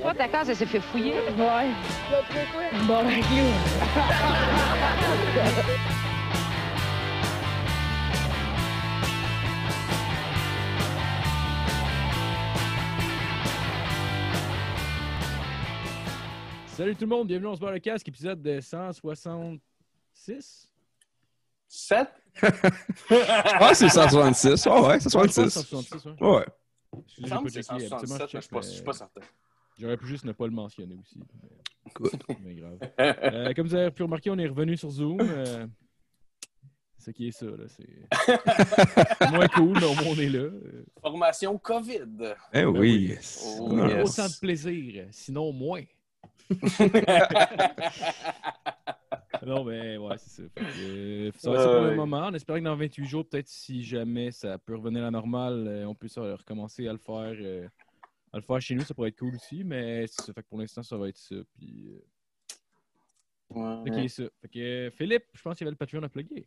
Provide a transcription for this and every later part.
Toi, ta case, elle s'est fait fouiller. Ouais. Bon, ben, clou. Salut tout le monde, bienvenue, on se barre le casque, épisode de 166. 7? Ah, c'est 166. Ah ouais, c'est Je pense 166. 166, ouais. Ouais. Excusez, Il j'ai semble pas que c'est checké, habituellement, 167, mais check, je suis pas- je suis pas certain. J'aurais pu juste ne pas le mentionner aussi. mais-. Mais grave. Euh, comme vous avez pu remarquer, on est revenu sur Zoom. euh, C'est ça qui est ça, là. C'est moins cool, mais au moins on est là. Euh, Formation COVID. Eh oui. oui. Oh, on a yes. Autant de plaisir, sinon moins. Non, mais ouais, c'est ça. Fait que, euh, ça va être ça pour le moment. On espère que dans 28 jours, peut-être si jamais ça peut revenir à la normale, euh, on peut recommencer à le faire. À le faire chez nous, ça pourrait être cool aussi, mais c'est ça. Fait que pour l'instant, ça va être ça. Puis, euh, a ça. Fait que, euh, Philippe, je pense qu'il y avait le Patreon à plugger.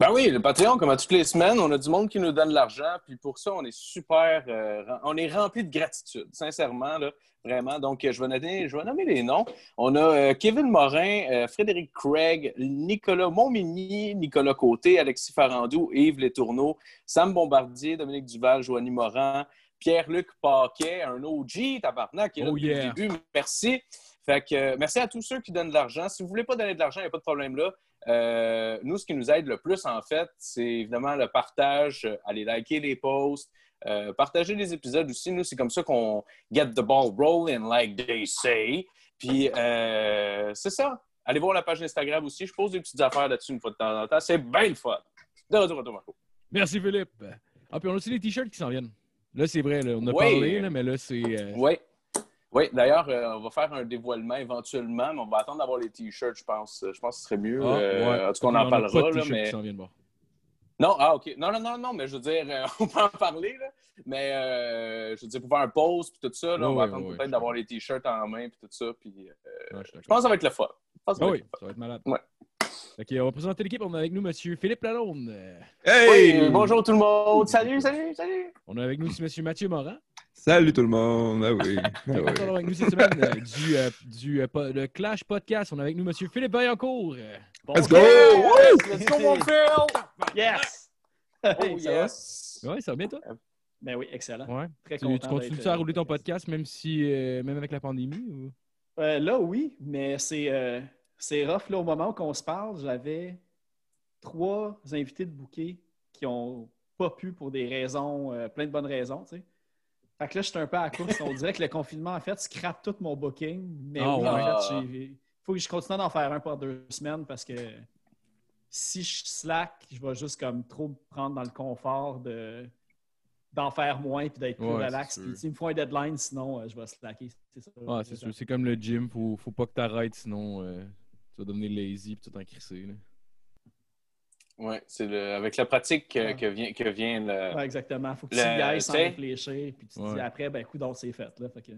Ben oui, le Patreon, comme à toutes les semaines, on a du monde qui nous donne de l'argent, puis pour ça, on est super, euh, on est rempli de gratitude, sincèrement, là, vraiment. Donc, je vais nommer, je vais nommer les noms. On a euh, Kevin Morin, euh, Frédéric Craig, Nicolas Montmigny, Nicolas Côté, Alexis Farandou, Yves Letourneau, Sam Bombardier, Dominique Duval, Joanie Morin, Pierre-Luc Paquet, un OG, tabarnak, qui est là Oh depuis yeah. le début. Merci. Fait que, euh, merci à tous ceux qui donnent de l'argent. Si vous voulez pas donner de l'argent, il n'y a pas de problème là. Euh, nous, ce qui nous aide le plus, en fait, c'est évidemment le partage, euh, aller liker les posts, euh, partager les épisodes aussi. Nous, c'est comme ça qu'on get the ball rolling, like they say. Puis, euh, c'est ça. Allez voir la page Instagram aussi. Je pose des petites affaires là-dessus une fois de temps en temps. C'est bien le fun. De retour à Marco. Merci, Philippe. Ah, puis on a aussi les t-shirts qui s'en viennent. Là, c'est vrai, là, on a Oui. parlé, là, mais là, c'est. euh, Oui. Oui, d'ailleurs, euh, on va faire un dévoilement éventuellement, mais on va attendre d'avoir les t-shirts, je pense. Je pense que ce serait mieux. ah, Euh, ouais. En tout cas, on en parlera. pas de là, mais... qui bon. Non, ah, OK. Non, non, non, non, mais je veux dire, euh, on peut en parler, là. Mais euh, je veux dire, pour faire un pause puis tout ça, là, on va attendre peut-être d'avoir les t-shirts en main puis tout ça. Puis, euh, Ouais, je pense que ça va être le fun. Je pense que ça Ah va oui, être le fun. ça va être malade. Ouais. Ok, on va présenter l'équipe. On a avec nous M. Philippe Lalonde. Hey! Oui, bonjour tout le monde. Salut, salut, salut. On a avec nous aussi M. Mathieu Morin. Salut tout le monde. Ah oui. Ah On a avec nous cette semaine euh, du, euh, du euh, po- le Clash Podcast. On a avec nous M. Philippe Vaillancourt. Let's go! Yes, let's go, mon Phil. Yes! Oh, Hey, ça va? yes. Ouais, ça va bien, toi? Ben oui, excellent. Ouais. Très Tu, content. tu continues à rouler ton podcast, même si euh, même avec la pandémie? Ou... Euh, là, oui, mais c'est euh, c'est rough. Là, au moment où on se parle, j'avais trois invités de bouquet qui ont pas pu pour des raisons, euh, plein de bonnes raisons, tu sais. Fait que là, j'étais un peu à la course. On dirait que le confinement, en fait, scrape tout mon booking. Mais Ah oui, ouais. en fait, il faut que je continue d'en faire un par deux semaines parce que si je slack, je vais juste comme trop me prendre dans le confort de d'en faire moins puis d'être plus Ouais, relax. c'est Puis, tu il me faut un deadline, sinon euh, je vais slacker. C'est ça. Ah, c'est sûr. C'est comme le gym. Faut, faut pas que t'arrêtes, sinon euh, tu vas devenir lazy et tout en crisser. là. Ouais, c'est le- avec la pratique que, Ouais. que vient, que vient le. Ouais, exactement. Faut que Le- tu y ailles sans réfléchir. Puis tu te dis après, ben, coup c'est fait. Là, fait que...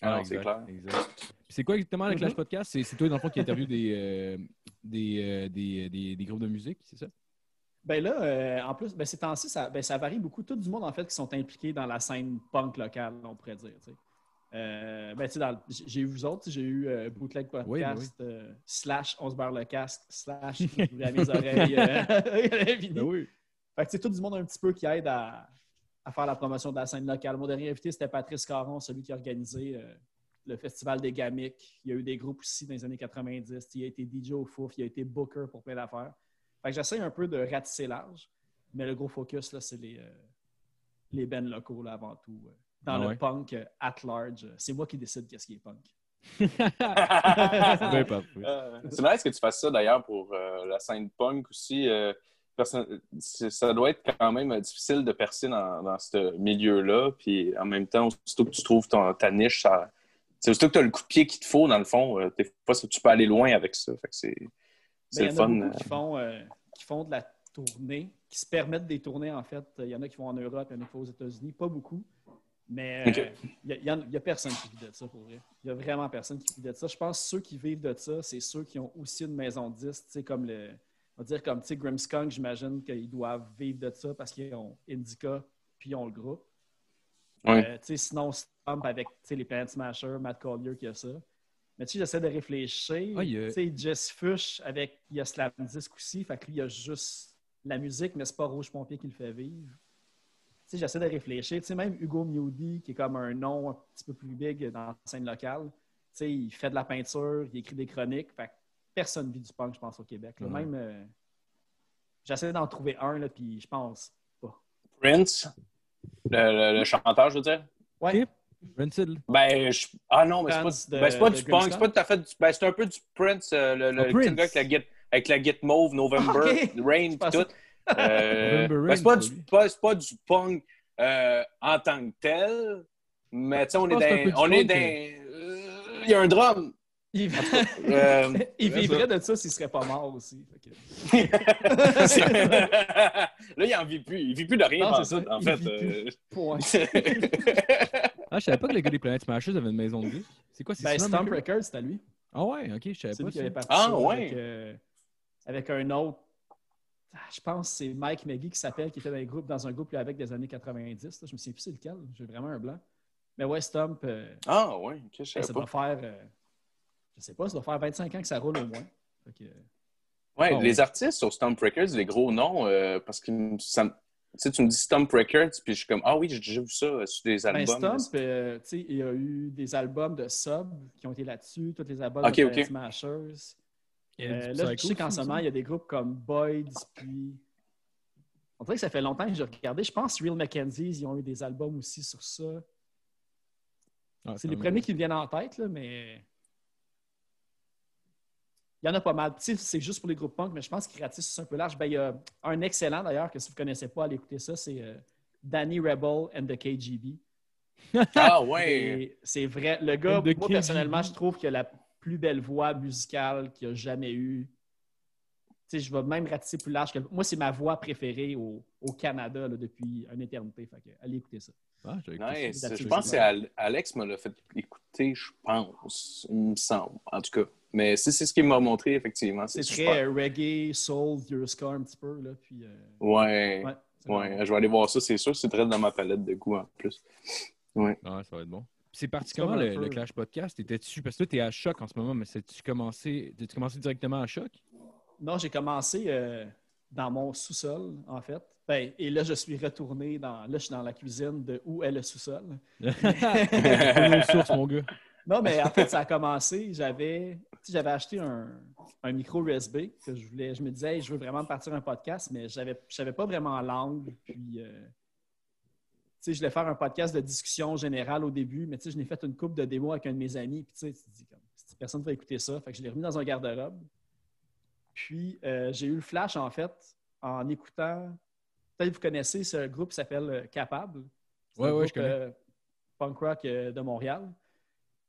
Ah, non, c'est clair. exact. Puis c'est quoi exactement le Clash Mhm. Podcast? C'est, c'est toi, dans le fond, qui interviewe des, euh, des, euh, des, des, des groupes de musique, c'est ça? Ben là, euh, en plus, ben, ces temps-ci, ça, ben, ça varie beaucoup. Tout du monde, en fait, qui sont impliqués dans la scène punk locale, on pourrait dire. tu sais. Euh, ben, dans j'ai eu vous autres, j'ai eu euh, Bootleg Podcast, Oui, ben oui. euh, slash On se barre le casque, slash Ouvrez mes oreilles, euh, l'infini. oui. Fait que c'est tout du monde un petit peu qui aide à, à faire la promotion de la scène locale. Mon dernier invité, c'était Patrice Caron, celui qui a organisé le Festival des Gamics. Il y a eu des groupes aussi dans les années 90. Il a été DJ au Fouf, il a été booker pour plein d'affaires. Fait que j'essaie un peu de ratisser large, mais le gros focus, là, c'est les, les bands locaux là, avant tout. Dans Ah le ouais. punk euh, at large. C'est moi qui décide qu'est-ce qui est punk. Euh, c'est nice que tu fasses ça d'ailleurs pour euh, la scène punk aussi. euh, ça doit être quand même euh, difficile de percer dans, dans ce milieu-là. Puis en même temps, aussitôt que tu trouves ton- ta niche, ça, c'est aussitôt que tu as le coup de pied qu'il te faut, dans le fond, euh, des fois, ça- tu peux aller loin avec ça. Fait que c'est, c'est le il y en a fun. euh. qui font, euh, qui font de la tournée, qui se permettent des tournées, en fait. Il y en a qui vont en Europe, il y en a qui vont aux États-Unis. Pas beaucoup. Mais euh, il y a- il y, en- il y a personne qui vit de ça, pour vrai. Il y a vraiment personne qui vit de ça. Je pense que ceux qui vivent de ça, c'est ceux qui ont aussi une maison de disques, tu sais, comme le... On va dire comme, tu sais, Grimmskunk, j'imagine qu'ils doivent vivre de ça parce qu'ils ont Indica puis ils ont le groupe. Ouais. Euh, tu sais, sinon, Stomp avec tu sais, les Planet Smasher, Matt Collier qui a ça. Mais tu sais, j'essaie de réfléchir. Ah, il y a- Tu sais, Jess Fush avec il y a Slam Disc aussi. Fait que lui, il y a juste la musique, mais c'est pas Rouge Pompier qui le fait vivre. Sais, j'essaie de réfléchir. Tu sais, même Hugo Mewdy, qui est comme un nom un petit peu plus big dans la scène locale, tu sais, il fait de la peinture, il écrit des chroniques. Fait que personne vit du punk, je pense, au Québec. là. Même, euh, j'essaie d'en trouver un, là, puis je pense pas. Prince, le, le- le chanteur, je veux dire? Ouais, Rancid. Ben, je- ah non, mais c'est Prince pas, de- ben, c'est pas de du punk, c'est pas tout à fait du. Ben, c'est un peu du Prince, euh, le, le petit Prince. gars avec la guide, avec la guide mauve, November. Rain, pis tout. Euh, ben, c'est pas, c'est pas, c'est pas du punk euh, en tant que tel, mais tu sais, on est que c'est dans. On est dans. euh, Il y a un drum. il, Euh, il vivrait de ça s'il serait pas mort aussi. Que- là, il en vit plus. Il vit plus de rien, Non, en c'est fait. ça. En Il fait, vit euh, Point. Ah, je savais pas que le gars des Planet Smashers avait une maison de disques. C'est quoi, c'est Ben, Stomp Records? Records, c'était lui. Ah ouais, ok, je savais C'est pas lui qui ça. avait parti Ah, ouais. avec, euh, avec un autre. Ah, Je pense que c'est Mike McGee qui s'appelle, qui était dans, un groupe, dans un groupe lui, avec des années 90. là. Je me souviens plus c'est lequel. J'ai vraiment un blanc. Mais ouais, Stomp, euh, Ah, ouais, ok, je savais ça pas. doit faire. euh, je sais pas, ça doit faire 25 ans que ça roule au moins. Que, Ouais, les ouais. artistes sur Stomp Records, les gros noms, euh, parce que ça tu me dis Stomp Records, puis je suis comme, ah oui, j'ai déjà vu ça euh, sur des Ben, albums. Tu sais, il y a eu des albums de Sub qui ont été là-dessus, tous les albums de Smashers. Euh, du là, je sais qu'en ce moment, il y a des groupes comme Boyd's, puis. On dirait que ça fait longtemps que j'ai regardé. Je pense que Real Mackenzie, ils ont eu des albums aussi sur ça. Ah, C'est les premiers qui me viennent en tête, là, mais. Il y en a pas mal. Tu sais, c'est juste pour les groupes punk, mais je pense qu'ils ratissent un peu large. Ben, il y a un excellent d'ailleurs, que si vous ne connaissez pas, allez écouter ça, c'est euh, Danny Rebel and the KGB. Ah ouais. C'est vrai. Le gars, moi, KGB. personnellement, je trouve a la plus belle voix musicale qu'il a jamais eue. Tu sais, je vais même ratisser plus large que. Moi, c'est ma voix préférée au, au Canada là, depuis une éternité. Fait que, allez écouter ça. Ah, Nice. ça. Je pense que c'est Al- Alex me l'a fait écouter, je pense. Il me semble, en tout cas. Mais c'est ce qu'il m'a montré, effectivement, c'est très euh, reggae, soul, ska un petit peu. Là, puis, euh, Ouais. ouais, Ouais, je vais aller voir ça, c'est sûr. C'est très dans ma palette de goût en plus. Ah, ça va être bon. C'est parti comment comme un le, le Clash Podcast? Étais-tu, parce que toi, t'es à choc en ce moment, mais tu commencé, tu commencé directement à choc? Non, j'ai commencé euh, dans mon sous-sol, en fait. Ben, et là, je suis retourné dans. Là, je suis dans la cuisine de où est le sous-sol? Source, mon gars. Non, mais en fait, ça a commencé. J'avais, tu j'avais acheté un, un micro USB que je voulais. Je me disais, Hey, je veux vraiment partir un podcast, mais je ne savais pas vraiment l'angle. Puis, euh, tu sais, je voulais faire un podcast de discussion générale au début, mais tu sais, je n'ai fait une coupe de démos avec un de mes amis. Puis, tu sais, tu te dis, comme, personne ne va écouter ça. Fait que je l'ai remis dans un garde-robe. Puis, euh, j'ai eu le flash, en fait, en écoutant. Peut-être que vous connaissez ce groupe qui s'appelle euh, Capable. Je connais. euh, punk rock de Montréal.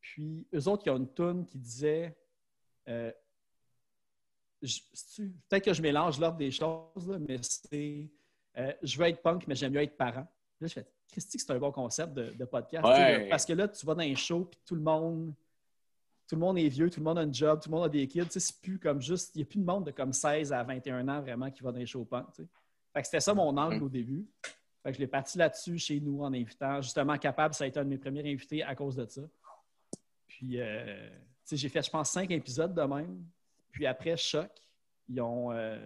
Puis, eux autres, ils ont une toune qui disait. euh, Peut-être que je mélange l'ordre des choses, là, mais c'est. je veux être punk, mais j'aime mieux être parent. Là, je fais. Christy, c'est un bon concept de, de podcast. Ouais. parce que là, tu vas dans un show, puis tout le monde. Tout le monde est vieux, tout le monde a un job, tout le monde a des kids. C'est plus comme juste. Il n'y a plus de monde de comme 16 à 21 ans vraiment qui va dans les shows punk. Fait que c'était ça mon angle au début. Fait que je l'ai parti là-dessus chez nous en invitant. Justement, Capable, ça a été un de mes premiers invités à cause de ça. Puis, euh, j'ai fait, je pense, cinq épisodes de même. Puis après, Choc, ils ont, euh,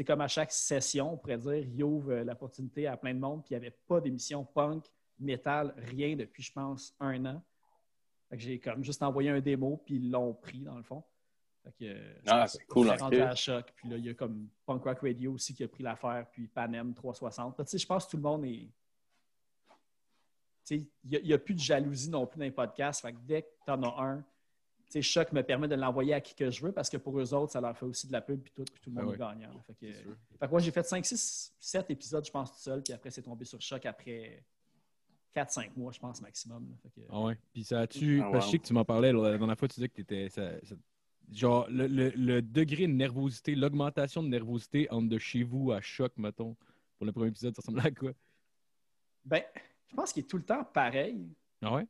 sais, comme à chaque session, on pourrait dire, ils ouvrent euh, l'opportunité à plein de monde. Puis il n'y avait pas d'émission punk, métal, rien depuis, je pense, un an. J'ai comme juste envoyé un démo, puis ils l'ont pris, dans le fond. Fait que, euh, Ah, c'est cool, rendu à choc. Puis là, il y a comme Punk Rock Radio aussi qui a pris l'affaire, puis Panem 360. Là, tu sais, je pense que tout le monde est. Tu sais, Il n'y a, plus de jalousie non plus dans les podcasts. Fait que dès que tu en as un, sais, Choc me permet de l'envoyer à qui que je veux parce que pour eux autres, ça leur fait aussi de la pub puis tout, puis tout le monde Ah ouais. est gagnant. Fait que, C'est sûr. fait que moi, j'ai fait 5, 6, 7 épisodes, je pense, tout seul, puis après, c'est tombé sur Choc après 4-5 mois, je pense, maximum. là. Fait que- Ah ouais. Puis ça a-tu. Ah, parce que je sais que tu m'en parlais la dernière fois, tu disais que t'étais. Ça, ça- genre, le, le- le degré de nervosité, l'augmentation de nervosité entre de chez vous à choc, mettons, pour le premier épisode, ça ressemblait à quoi? Ben, je pense qu'il est tout le temps pareil. Ah ouais?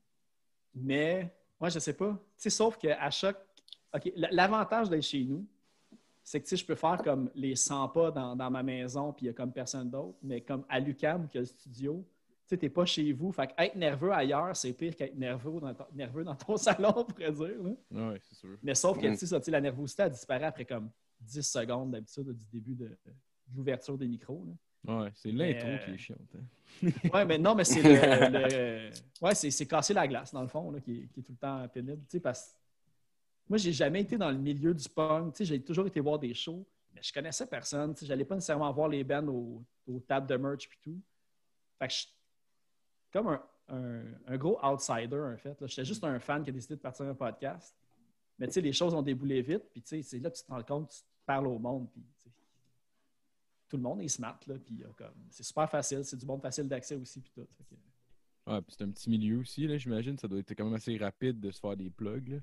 Mais moi, je sais pas. Tu sais, sauf qu'à chaque. OK, l'avantage d'être chez nous, c'est que tu sais, je peux faire comme les 100 pas dans, dans ma maison, puis il y a comme personne d'autre. Mais comme à l'UCAM, qui a le studio, tu sais, t'es pas chez vous. Fait que être nerveux ailleurs, c'est pire qu'être nerveux dans ton, nerveux dans ton salon, on pourrait dire. Ouais, c'est sûr. Mais sauf que, Mm. tu sais, ça, tu sais, la nervosité, elle disparaît après comme 10 secondes d'habitude du début de, de l'ouverture des micros. là. Ouais, c'est l'intro qui euh, est chiante. hein. Ouais, mais non, mais c'est le, le- ouais, c'est, casser la glace, dans le fond, là, qui, est, qui est tout le temps pénible. Tu sais, parce moi, j'ai jamais été dans le milieu du punk. Tu sais, j'ai toujours été voir des shows, mais je connaissais personne. Tu sais, j'allais pas nécessairement voir les bands aux, aux tables de merch et tout. Fait que je comme un, un- un gros outsider, en fait. J'étais juste un fan qui a décidé de partir un podcast. Mais tu sais, les choses ont déboulé vite, puis tu sais, c'est là que tu te rends compte, tu parles au monde, puis tout le monde est smart, là, puis comme, c'est super facile, c'est du monde facile d'accès aussi, puis tout. Que- Ouais, puis c'est un petit milieu aussi, là, j'imagine. Ça doit être quand même assez rapide de se faire des plugs. Là.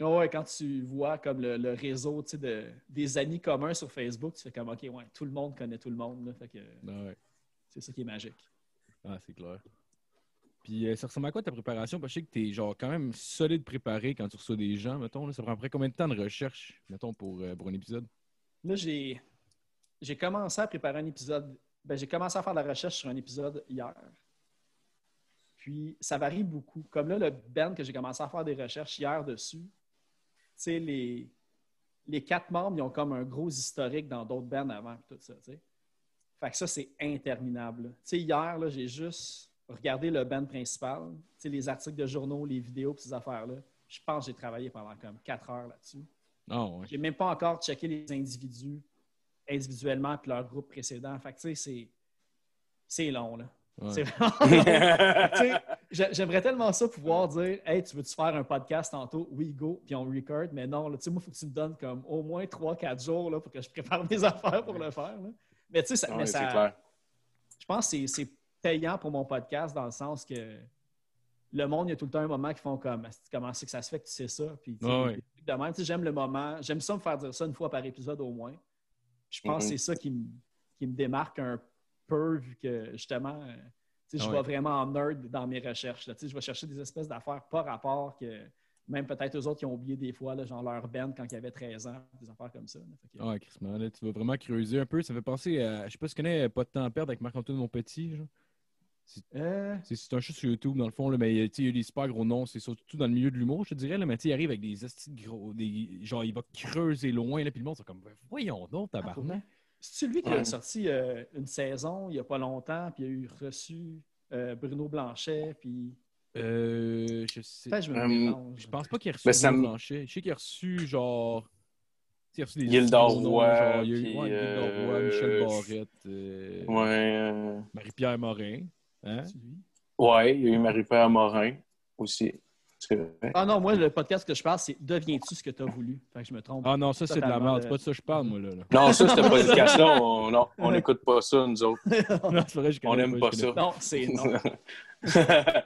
Ah ouais, quand tu vois comme le, le réseau de, des amis communs sur Facebook, tu fais comme OK, ouais, tout le monde connaît tout le monde. là. fait que Ouais, c'est ça qui est magique. ah, c'est clair. Puis euh, ça ressemble à quoi ta préparation? Parce que je sais que t'es genre quand même solide préparé quand tu reçois des gens, mettons. Là. Ça prend après combien de temps de recherche, mettons, pour, euh, pour un épisode? Là, j'ai, j'ai commencé à préparer un épisode. Ben, j'ai commencé à faire de la recherche sur un épisode hier. Puis ça varie beaucoup. Comme là, le band que j'ai commencé à faire des recherches hier dessus, tu sais, les, les quatre membres, ils ont comme un gros historique dans d'autres bands avant, tout ça. Fait que ça, c'est interminable. Tu sais, hier, là, j'ai juste regardé le band principal, tu sais, les articles de journaux, les vidéos, ces affaires-là. Je pense que j'ai travaillé pendant comme quatre heures là-dessus. Ah, ouais. J'ai même pas encore checké les individus individuellement puis leur groupe précédent. Fait que, tu sais, c'est, c'est long, là. Ouais. J'aimerais tellement ça pouvoir dire Hey, tu veux-tu faire un podcast tantôt? Oui, go, puis on record. Mais non, là, tu sais, moi, il faut que tu me donnes comme au moins 3-4 jours là, pour que je prépare mes affaires pour le faire. là. Mais tu sais, ça, Ouais, ça- je pense que c'est- payant pour mon podcast dans le sens que le monde, il y a tout le temps un moment qui font comme comment c'est que ça se fait que tu sais ça? Puis, Ouais, de même. Tu sais, j'aime le moment. J'aime ça me faire dire ça une fois par épisode au moins. Je pense que c'est ça qui me, qui me démarque un peu vu que justement, euh, tu sais, je Ah vais ouais. vraiment en nerd dans mes recherches. là. Tu sais, je vais chercher des espèces d'affaires pas rapport que même peut-être eux autres qui ont oublié des fois, là, genre leur band quand ils avaient 13 ans, des affaires comme ça. que- Ouais, Chris, là, tu vas vraiment creuser un peu. Ça fait penser à. Je sais pas si tu connais Pas de temps à perdre avec Marc-Antoine Monpetit. genre. Euh, C'est c'est un show sur YouTube, dans le fond, là, mais tu sais, il y a des super gros noms. C'est surtout dans le milieu de l'humour, je te dirais. Là, mais tu sais, il arrive avec des gros. Des, genre, il va creuser loin, là, puis le monde, c'est comme, voyons donc, ah, tabarnak. vrai? C'est lui qui a Ouais. sorti euh, une saison il n'y a pas longtemps, puis il a eu reçu euh, Bruno Blanchet, puis Euh, je sais. peut-être je me. Je pense pas qu'il a reçu Ben, Bruno me- Blanchet. Je sais qu'il a reçu, genre. Il a reçu des euh, Michel Barrette, euh, Ouais, euh, Marie-Pierre Morin. Hein? Lui. ouais, il y a eu Marie-Pierre Morin aussi. Ah non, moi, le podcast que je parle, c'est Deviens-tu ce que tu as voulu? Fait que je me trompe. Ah non, ça, c'est de la merde. C'est pas de ça que je parle, moi, là. là. Non, ça, ce podcast-là, on non, on n'écoute pas ça, nous autres. non, c'est vrai, je On n'aime pas ça. non, c'est non.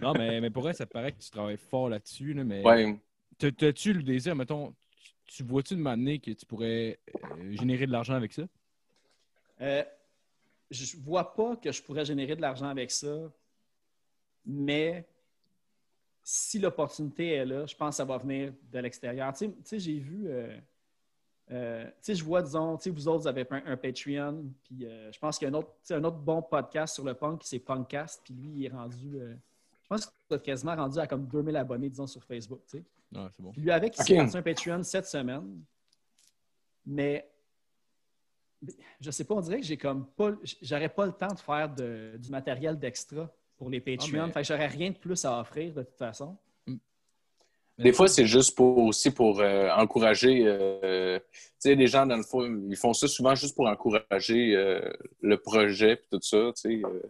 Non, mais, mais pour vrai, ça paraît que tu travailles fort là-dessus. Là, mais ouais. T'as-tu le désir, mettons, tu- tu vois-tu de m'amener que tu pourrais euh, générer de l'argent avec ça? Euh, je vois pas que je pourrais générer de l'argent avec ça, mais si l'opportunité est là, je pense que ça va venir de l'extérieur. Tu sais- j'ai vu, euh, euh, tu sais, je vois, disons, tu sais, vous autres, vous avez un, un Patreon, puis euh, je pense qu'il y a un autre, tu sais, un autre bon podcast sur le punk, c'est Punkcast, puis lui, il est rendu, euh, je pense qu'il est quasiment rendu à comme 2000 abonnés, disons, sur Facebook, tu sais. Ah, c'est bon. Puis lui avec, il Ok. s'est un Patreon cette semaine. Mais je sais pas, on dirait que j'ai comme pas. J'aurais pas le temps de faire de- du matériel d'extra pour les Patreons. Ah, mais- Fait que j'aurais rien de plus à offrir de toute façon. Des fois, c'est juste pour aussi pour euh, encourager. euh, tu sais, les gens, dans le fond, ils font ça souvent juste pour encourager euh, le projet et tout ça. Tu sais, euh,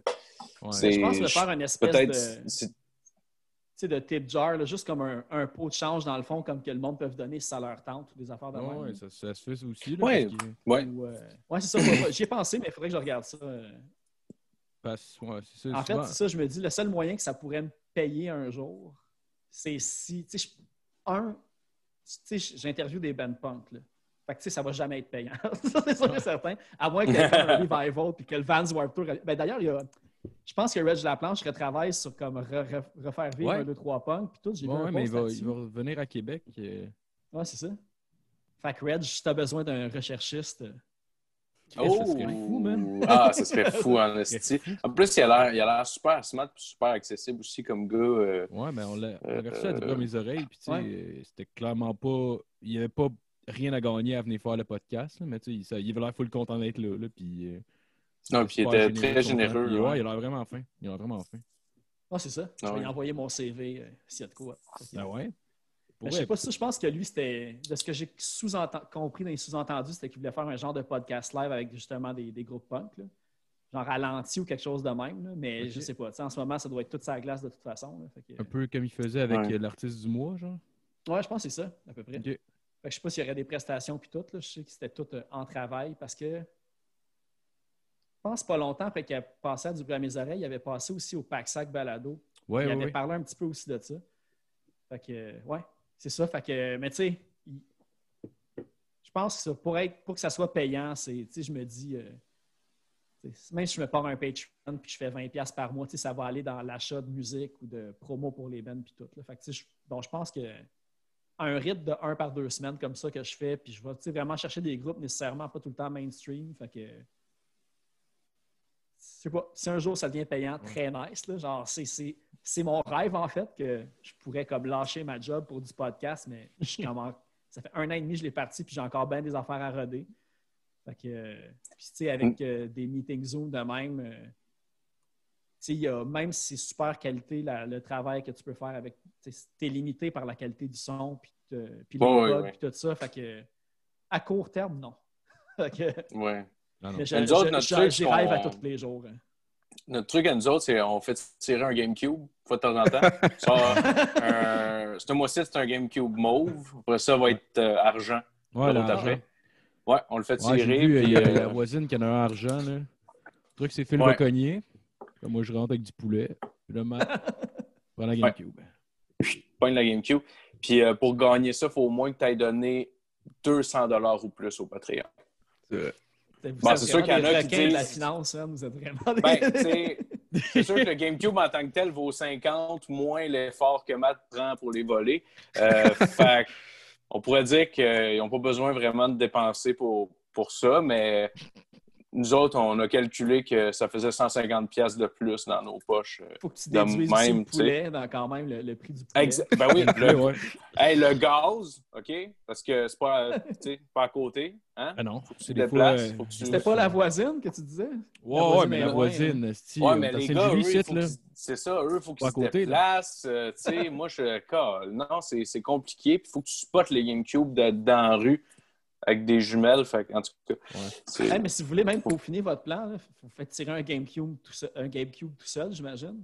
Ouais. C'est- Je pense que je faire une espèce de, de tip jar, là, juste comme un, un pot de change dans le fond, comme que le monde peut donner si ça leur tente ou des affaires de Ouais, même. ouais, ça, ça se fait aussi. Là, Ouais. que- euh, ouais, c'est ça. J'y ai pensé, mais il faudrait que je regarde ça. euh. parce- ouais, c'est ça, En fait, souvent- c'est ça, je me dis, le seul moyen que ça pourrait me payer un jour, c'est si, tu sais, un, tu sais, j'interviewe des band punk, là. Fait que, tu sais, ça va jamais être payant. c'est sûr et certain. À moins qu'il y ait comme un revival puis que le Vans Warped Tour... Ben, d'ailleurs, il y a... Je pense que Reg Laplanche retravaille sur comme re- re- refaire vivre Ouais. un, deux, trois punk puis tout. J'ai Ouais, vu un ouais, mais il va, là-dessus. il va revenir à Québec. euh, Ouais, c'est ça. Fait que Reg, si tu as besoin d'un recherchiste, euh, Chris, ça serait fou, man. Oh! Ah, ça serait fou en serait esti. En plus, il a l'air, super smart et super accessible aussi comme gars. euh, Ouais, mais on l'a Euh, a reçu à devant mes oreilles, puis tu sais, ouais. euh, c'était clairement pas. Il n'y avait pas rien à gagner à venir faire le podcast, là, mais tu sais, il avait l'air full content d'être là, là, puis. Non, puis il était très généreux, ouais. il a l'air vraiment fin. Il a l'air vraiment fin. Ah, c'est ça. Je Ah vais ouais. lui envoyer mon CV euh, s'il y a de quoi. Que- Ah ouais? Mais je sais pas si je pense que lui, c'était. De ce que j'ai compris dans les sous-entendus, c'était qu'il voulait faire un genre de podcast live avec justement des, des groupes punk. là. Genre ralenti ou quelque chose de même. là. Mais Ok. je sais pas. En ce moment, ça doit être toute sa glace de toute façon. là. Fait que- Un peu comme il faisait avec Ouais. euh, l'artiste du mois, genre? Ouais, je pense que c'est ça, à peu près. Ok. Fait que je sais pas s'il y aurait des prestations puis tout. Là. Je sais que c'était tout euh, en travail parce que je pense pas longtemps après qu'il a passé à du bruit à mes oreilles, il avait passé aussi au Pack-Sac Balado. Ouais, il ouais, avait ouais. parlé un petit peu aussi de ça. Fait que, ouais, c'est ça. Fait que, mais tu sais, je pense que ça, pour, être, pour que ça soit payant, c'est, tu sais, je me dis, euh, même si je me pars un Patreon puis je fais 20$ par mois, tu sais, ça va aller dans l'achat de musique ou de promo pour les bands puis tout. Là. Fait que, tu sais, je, donc, je pense que un rythme de un par deux semaines comme ça que je fais, puis je vais vraiment chercher des groupes nécessairement pas tout le temps mainstream. Fait que je sais pas, si un jour ça devient payant, très nice. Là, genre, c'est, c'est, c'est mon rêve en fait que je pourrais comme lâcher ma job pour du podcast, mais je suis ça fait un an et demi que je l'ai parti, puis j'ai encore bien des affaires à roder. Fait que, euh, puis, tu sais, avec euh, des meetings Zoom de même, euh, tu sais, même si c'est super qualité, la- le travail que tu peux faire avec, tu es limité par la qualité du son, puis, te- puis les bugs, puis tout ça. Fait que, à court terme, non. Fait que, Ouais. J'y rêve à tous les jours. hein. Notre truc à nous autres, c'est on fait tirer un GameCube une fois de temps en temps. Ça, un- Ce mois-ci, c'est un GameCube mauve. Après ça, va être euh, argent. Ouais. Ouais, on le fait Ouais, tirer. vu, puis, il y a euh, la voisine qui en a un argent, là. Le truc, c'est Phil Ouais. là, moi, je rentre avec du poulet. Puis là, Matt prend la GameCube. pogne la GameCube. Puis euh, pour gagner ça, il faut au moins que tu aies donné 200 ou plus au Patreon. Bon, êtes c'est sûr qu'il y en a qui de la disent- finance, hein, vous êtes vraiment. Ben, c'est sûr que le GameCube en tant que tel vaut 50 moins l'effort que Matt prend pour les voler. Euh, fait on pourrait dire qu'ils n'ont pas besoin vraiment de dépenser pour, pour ça, mais nous autres, on a calculé que ça faisait 150 pièces de plus dans nos poches. euh. faut que tu de déduises même, le poulet dans quand même le, le prix du poulet. Exa- Ben oui, Ouais, le, ouais. hey, le gaz, OK? Parce que c'est pas, euh, tu sais, pas à côté. Hein? Ah non, tu c'est des fois... euh, faut que tu- C'était pas la voisine que tu disais? Ouais, ouais, mais la voisine, esti, Ouais, on mais les gars, c'est ça, eux, il faut qu'ils se déplacent. euh, tu sais, moi, je colle. Non, c'est c'est compliqué. Puis il faut que tu spottes les GameCube de- dans la rue avec des jumelles. Fait, en tout cas, Ouais. c'est- Hey, mais si vous voulez même peaufiner votre plan, là, vous faites tirer un GameCube tout seul, un GameCube tout seul, j'imagine.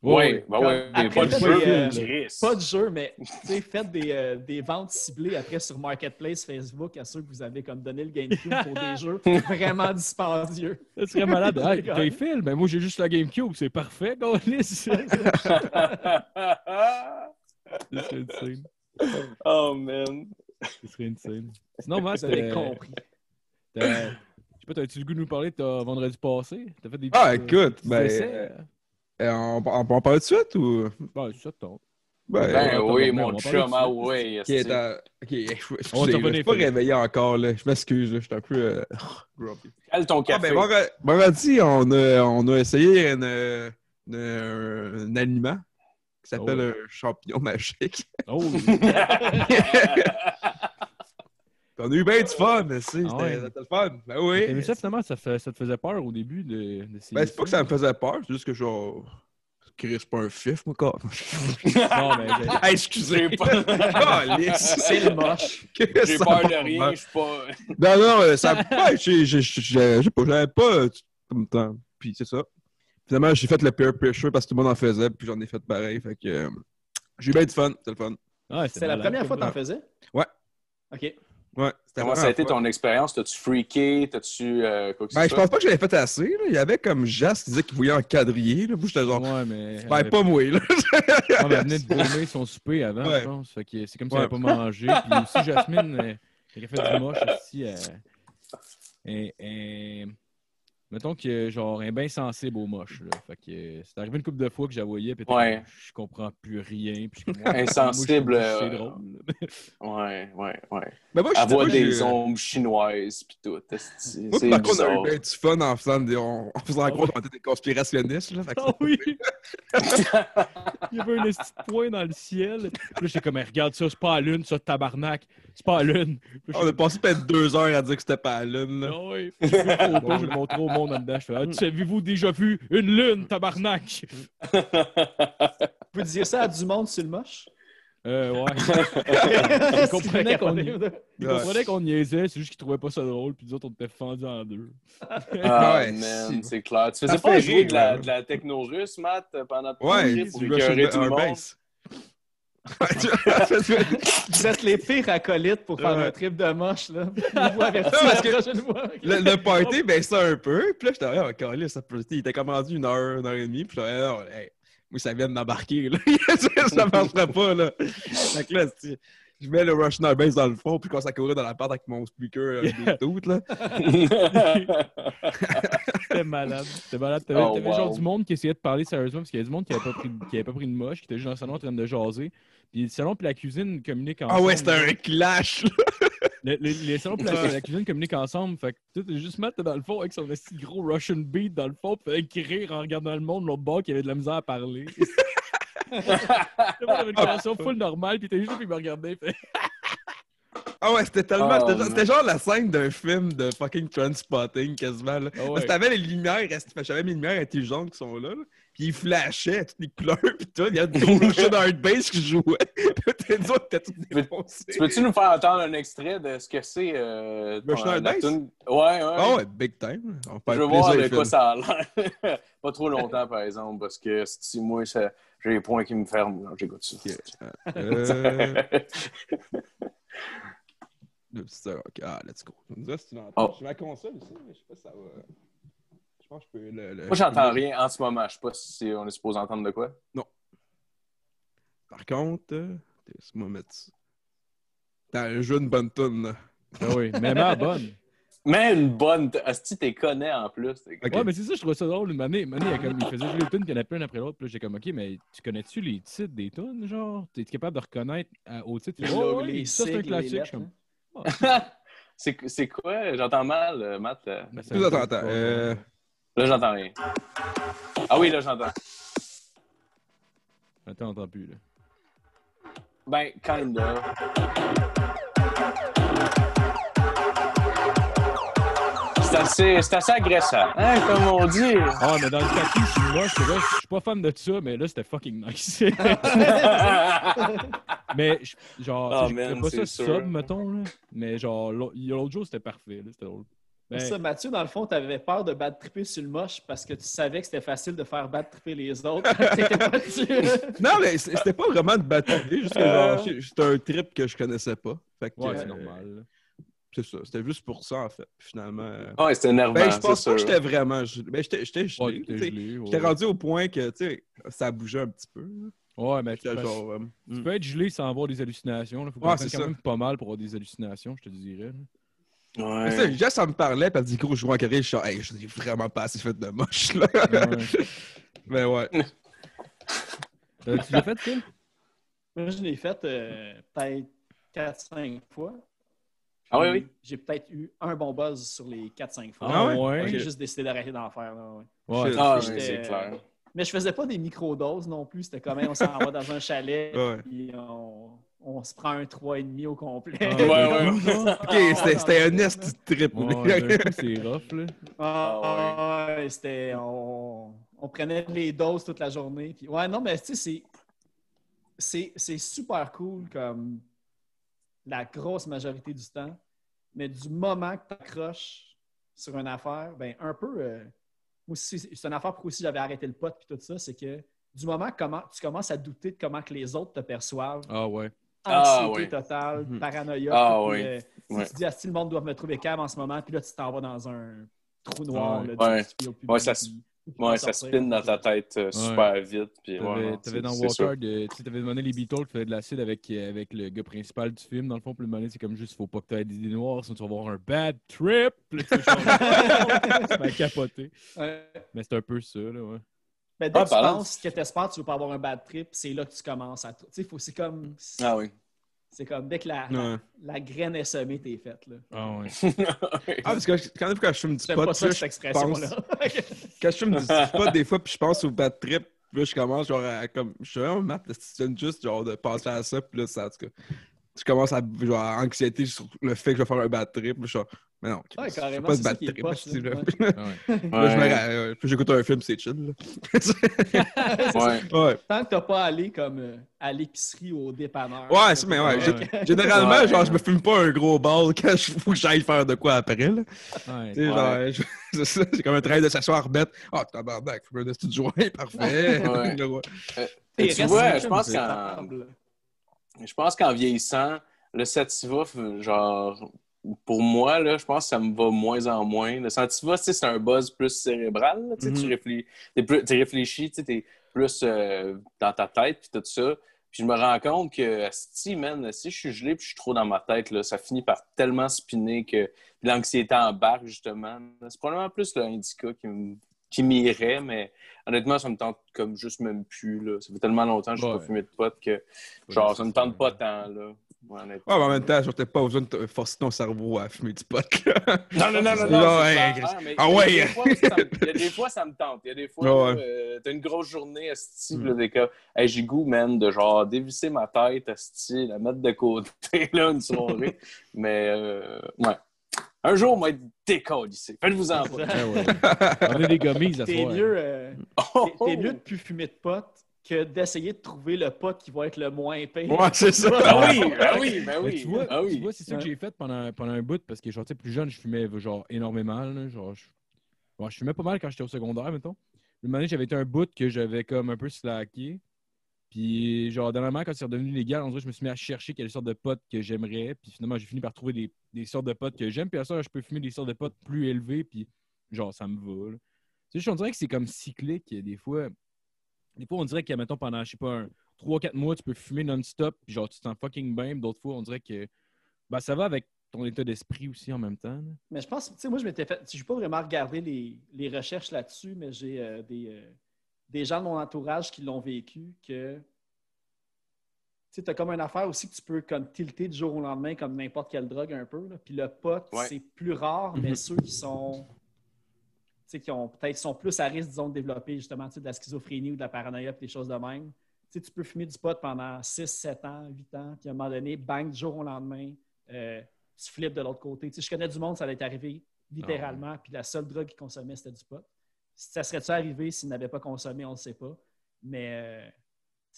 Ouais, ben ouais, Après, pas de jeu, euh. Pas de jeu, mais faites des, euh, des ventes ciblées après sur Marketplace, Facebook, à ceux que vous avez comme donné le GameCube pour des jeux vraiment dispendieux. Ça serait malade. Hey, Phil, mais moi, j'ai juste la GameCube. C'est parfait, Gaulis. Oh, man. Ça serait insane. Sinon, avez euh, compris. t'as- je sais pas, t'as-tu le goût de nous parler de ta vendredi passé? T'as fait des Ah, petits, écoute, ben, essais? euh, Euh, on, on, on parle tout de suite ou? Ben, ça tente. Ben, Ben oui, mon chum, ah oui. qui est à- Ok, je- excusez, je suis pas réveillé encore, là. Je m'excuse, là. Je suis un peu. euh, grumpy. Cale ton Ah, café. ben, vendredi, on a, on a essayé une, une- un aliment qui s'appelle Oh. un champignon magique. Oh! Puis on a eu bien du fun, mais c'est, Ah ouais. c'était le fun. Ben oui. Mais ça, finalement, ça, fait- ça te faisait peur au début de, de ces Ben, c'est pas que ça me faisait peur, c'est juste que genre. Chris, c'est pas un fif, moi, quoi. Non, mais hey, excusez. Pas-. C'est le moche. J'ai Ça peur de rien, je suis pas. Non, non, euh, ça. Ouais, j'ai, pas, j'avais pas comme temps. Puis c'est ça. Finalement, j'ai fait le peer pressure parce que tout le monde en faisait, puis j'en ai fait pareil. Fait que euh, j'ai eu bien du fun, c'était le fun. Ouais, C'était la première fois que t'en faisais? Ouais. OK. Ouais, c'était Comment ça a été ton expérience? T'as-tu freaké? T'as-tu euh, Ben, je pense pas que je l'avais fait assez. Là. Il y avait comme Jas qui disait qu'il voulait encadrer. Là. Moi, j'étais genre. Ouais, mais. Ben, pas moi, là. Ouais, mais elle venait de gommer son souper avant, Ouais. je pense. Fait que c'est comme si Ouais. elle n'avait pas mangé. Puis aussi, Jasmine, elle a fait du moche aussi. et, et- Mettons que genre un bien sensible aux moches. Là. Fait que euh, c'est arrivé une couple de fois que j'avoyais, puis Ouais. je comprends plus rien. Puis je Insensible, je- C'est euh, drôle. Ouais, ouais, ouais. Mais moi, je j'ai- des ombres chinoises pis tout. C'est contre, on a eu bien du fun en faisant, des, en, en faisant croire qu'on était des conspirationnistes. Là, fait que Ah oui! Il y avait un petit point dans le ciel. Puis là, j'étais comme, Mais regarde ça, c'est pas la lune, ça, tabarnak. C'est pas la lune. Puis on a passé peut-être deux heures à dire que c'était pas la lune. Là. Ah oui. Puis je le montrais au monde en dedans. Je fais, ah, avez-vous déjà vu une lune, tabarnak? Vous pouvez dire ça à du monde sur le moche? Euh, ouais. Il comprenait qu'on y- Ils Ouais. comprenaient qu'on niaisait, c'est juste qu'ils trouvaient pas ça drôle, puis nous autres, on était fendus en deux. Ah, Ouais, man, c'est clair. Tu Ça faisais pas jouer de la, de la techno russe, Matt, pendant ton Ouais, pour du écœurer Russian tout le monde? Bass. Tu- Vous êtes les pires acolytes pour faire Ouais. un trip de moche, là. Non, parce que- le, le party, ben ça un peu. Puis là, j'étais là, oh, ça peut- il était comme rendu une heure, une heure et demie. Puis là, non, hey, moi, ça vient de m'embarquer. là. ça marcherait pas, là. Que là, je mets le Russian Bass dans le fond, puis quand ça courait dans la porte avec mon speaker euh, là. C'était malade. C'était malade. T'avais Oh, t'avais wow. genre du monde qui essayait de parler sérieusement parce qu'il y avait du monde qui avait pas pris, qui avait pas pris de moche, qui était juste dans le salon en train de jaser. Puis le salon et la cuisine communiquent ensemble. Ah ouais, c'était un clash, là. Le- le- les salons et la, la cuisine communiquent ensemble. Fait que tout est juste Matt dans le fond avec son petit gros Russian beat dans le fond, puis qui rire en regardant le monde, l'autre bord qui avait de la misère à parler. Le monde avait une conversation full normale, puis était juste là, puis il me regardait. Ah ouais, c'était tellement. Oh, c'était genre- genre la scène d'un film de fucking Transpotting, quasiment. Là. Ah ouais. Parce que t'avais les lumières, j'avais mes lumières intelligentes qui sont là, là? Puis ils flashaient toutes les couleurs, pis tout. Il y a du Russian Hard Bass qui jouait. Puis t'es autres, t'es tout défoncé. Tu peux-tu nous faire entendre un extrait de ce que c'est? Euh, la Bass? tune- Ouais, ouais. Ah ouais, big time. On Je fait veux voir de quoi ça a l'air. pas trop longtemps, par exemple, parce que si moi, ça- j'ai les points qui me ferment. Non, J'écoute ça. Euh, deux petites heures, ok. Ah, let's go. On dirait que c'est une entente. Oh. J'ai ma console ici, mais je sais pas si ça va. Je pense que je peux. Le, le- Moi, j'entends rien en ce moment. Je sais pas si on est supposé entendre de quoi. Par contre, euh, laisse-moi mettre ça. T'as un jeu une bonne tune, là. Ah oui, mais ma bonne. Mais une bonne. Asti, t'es connais en plus. Ouais, mais c'est ça, je trouvais ça drôle. Une année, une année, il, comme, faisait jouer les tunes, il y en a plein après l'autre. Puis j'ai comme, OK, mais tu connais-tu les titres des tunes, genre? T'es capable de reconnaître euh, au titre? Les Ouais, logos, ouais, les ça, c'est un classique. Comme, hein. c'est quoi? J'entends mal, euh, Matt. euh. ben, ça- Plus attends, attends. Euh, Là, j'entends rien. Ah oui, là, j'entends. Attends, on entend plus, là. Ben, kind of. C'est assez, c'est assez agressant, hein, comme on dit. Ah, mais dans le tapis, je suis moche, là, je suis pas fan de ça, mais là, c'était fucking nice. mais, genre, je man, pas ça sûr. sub, mettons, là. Mais genre, l'au- l'autre jour, c'était parfait, là, c'était drôle. Ça, Mathieu, dans le fond, tu avais peur de bad tripper sur le moche parce que tu savais que c'était facile de faire bad tripper les autres. Non, mais c'était pas vraiment de juste que genre, c'est- c'était un trip que je connaissais pas. Fait que, ouais, euh, c'est normal. C'est ça, c'était juste pour ça, en fait. Finalement. euh, Ouais, c'était énervant, Ben, je pense pas que j'étais vraiment. Ben, j'étais Ouais, gelé. ouais. J'étais rendu au point que, tu sais, ça bougeait un petit peu. là. Ouais, mais tu genre. euh, tu hmm. peux être gelé sans avoir des hallucinations. Là. Faut Ouais, pas c'est quand ça. même pas mal pour avoir des hallucinations, je te dirais. Ouais. ça, Jess, ça me parlait, puis elle dit, gros, je joue en carré, je suis genre, hey, je suis vraiment pas assez fait de moche, là. Ouais. Mais ouais. Euh, tu l'as fait, Phil? Moi, je l'ai fait euh, peut-être 4-5 fois. Ah oui, oui. J'ai peut-être eu un bon buzz sur les 4-5 fois. Ah ouais? J'ai juste décidé d'arrêter d'en faire. Là, ouais. Ouais. Shit. Ah, c'est clair. Mais je faisais pas des microdoses non plus. C'était comme, hey, on s'en va dans un chalet, Ouais. puis on, on se prend un 3,5 au complet. Ah, Ouais, ouais. Ok, c'était un esti de trip. Ouais, ouais, c'est rough, là. Ah, ouais, c'était. On, on prenait les doses toute la journée. Puis, ouais, non, mais tu sais, c'est- c'est. C'est super cool comme la grosse majorité du temps. Mais du moment que tu accroches sur une affaire, ben un peu. euh, c'est une affaire pour aussi j'avais arrêté le pot puis tout ça, c'est que du moment que comment, tu commences à douter de comment que les autres te perçoivent, Ah ouais. Ah, anxiété ouais. totale, Mhm. paranoïa. Ah, puis, ouais. euh, si tu dis, ah, si le monde doit me trouver calme en ce moment, puis là, tu t'en vas dans un trou noir. Ouais. là, Ouais. tu, plus ça Ouais, ça spin dans ta tête euh, super vite. Puis, T'avais ouais, t'avais dans. Walker, de- t'avais demandé les Beatles qui faisaient de l'acide avec, euh, avec le gars principal du film. Dans le fond, puis le c'est comme juste, faut pas que t'aies des idées noires, sinon tu vas avoir un bad trip. Tu vas capoter. Ouais. Mais c'est un peu ça, là, ouais. Mais dès Ah, que tu penses que tu espères tu veux pas avoir un bad trip, c'est là que tu commences à. Tu sais, faut- c'est comme. Ah oui. C'est comme dès que la, Ouais. la, la graine est semée, t'es faite. Là. Ah ouais. Ah, parce que quand, quand je fume du pot, pas ça, là, cette je pense- expression-là. quand je fume du pot, des fois, puis je pense au bad trip, puis là, je commence genre à comme. Je suis vraiment Matt, tu viens juste genre de penser à ça, puis là, ça, en tout cas. Je commence à genre anxiété sur le fait que je vais faire un bad trip. Je suis mais non, Ouais, je fais pas de ça bad trip. poche, c'est- là. là. Ouais. Ouais. Là, je me Ouais. ra- euh, puis j'écoute un film, c'est chill. là. Ouais. ouais. Tant que t'as pas allé comme euh, à l'épicerie ou au dépanneur. Ouais, c'est, mais ouais. Ouais. gé- Généralement, Ouais. genre, je me fume pas un gros ball quand il faut que j'aille faire de quoi après. Là. Ouais. Tu sais, genre, je- c'est ça, c'est comme un travail de s'asseoir, remettre. Ah, tabarnak, faut un petit joint, parfait. Et tu resté vois, je pense ça, qu'en. Je pense qu'en vieillissant, le sativa, f- genre, pour moi, là, je pense que ça me va moins en moins. Le sativa, c'est un buzz plus cérébral. là, tu Mhm. réfléchis, t'es plus- tu réfléchis, tu t'es plus euh, dans ta tête, puis tout ça. Puis je me rends compte que, si, man, si je suis gelé puis je suis trop dans ma tête, là, ça finit par tellement spinner que l'anxiété embarque, justement. C'est probablement plus l'indica qui me qui m'irait, mais honnêtement, ça me tente comme juste même plus. Là. Ça fait tellement longtemps que je n'ai Ouais. pas fumé de pot que genre, ça me tente pas tant. Là. Ouais, mais en même temps, t'as pas besoin de forcer ton cerveau à fumer du pot. Là. Non, non, non, non, non. mais Ah il y a ouais. des fois où ça me- Il y a des fois, ça me tente. Il y a des fois, euh, t'as une grosse journée, puis là, des cas, hey, j'ai goût, man, de genre dévisser ma tête, Asti, la mettre de côté, là, une soirée. mais, euh, ouais. Un jour, on va être décalissé. Faites-vous en pas. Ouais. On est des gommises à T'es mieux, euh, Oh, t'es- t'es mieux de plus fumer de pot que d'essayer de trouver le pot qui va être le moins. Ouais, c'est ça. Ah oui, ah oui, ben Mais oui. tu vois, ah oui. tu vois, c'est ça que j'ai fait pendant, pendant un bout parce que genre, tu sais, plus jeune, je fumais genre énormément. Là, genre, je... bon, je fumais pas mal quand j'étais au secondaire, mettons. Le moment j'avais été un bout que j'avais comme un peu slacké. Puis, genre, dernièrement, quand c'est redevenu légal, on dirait que je me suis mis à chercher quelle sorte de potes que j'aimerais. Puis finalement, j'ai fini par trouver des, des sortes de potes que j'aime. Puis à ça, je peux fumer des sortes de potes plus élevées. Puis, genre, ça me va. Tu sais, on dirait que c'est comme cyclique. Des fois, des fois, on dirait que, mettons, pendant, je sais pas, un 3-4 mois, tu peux fumer non-stop. Puis, genre, tu te sens fucking bien. D'autres fois, on dirait que ben, ça va avec ton état d'esprit aussi en même temps. Mais je pense, tu sais, moi, je m'étais fait. Je n'ai pas vraiment regardé les, les recherches là-dessus, mais j'ai euh, des, euh, des gens de mon entourage qui l'ont vécu que. Tu as comme une affaire aussi que tu peux comme tilter du jour au lendemain comme n'importe quelle drogue un peu. là. Puis le pot, Ouais. c'est plus rare, mais Mhm. ceux qui sont. Tu sais, qui ont peut-être sont plus à risque, disons, de développer justement tu sais, de la schizophrénie ou de la paranoïa et des choses de même. Tu sais, tu peux fumer du pot pendant 6, 7 ans, 8 ans, puis à un moment donné, bang, du jour au lendemain, euh, tu flippes de l'autre côté. Tu sais, je connais du monde, ça allait arrivé littéralement, puis la seule drogue qu'il consommait, c'était du pot. Ça serait-tu arrivé s'il n'avait pas consommé, on ne le sait pas. Mais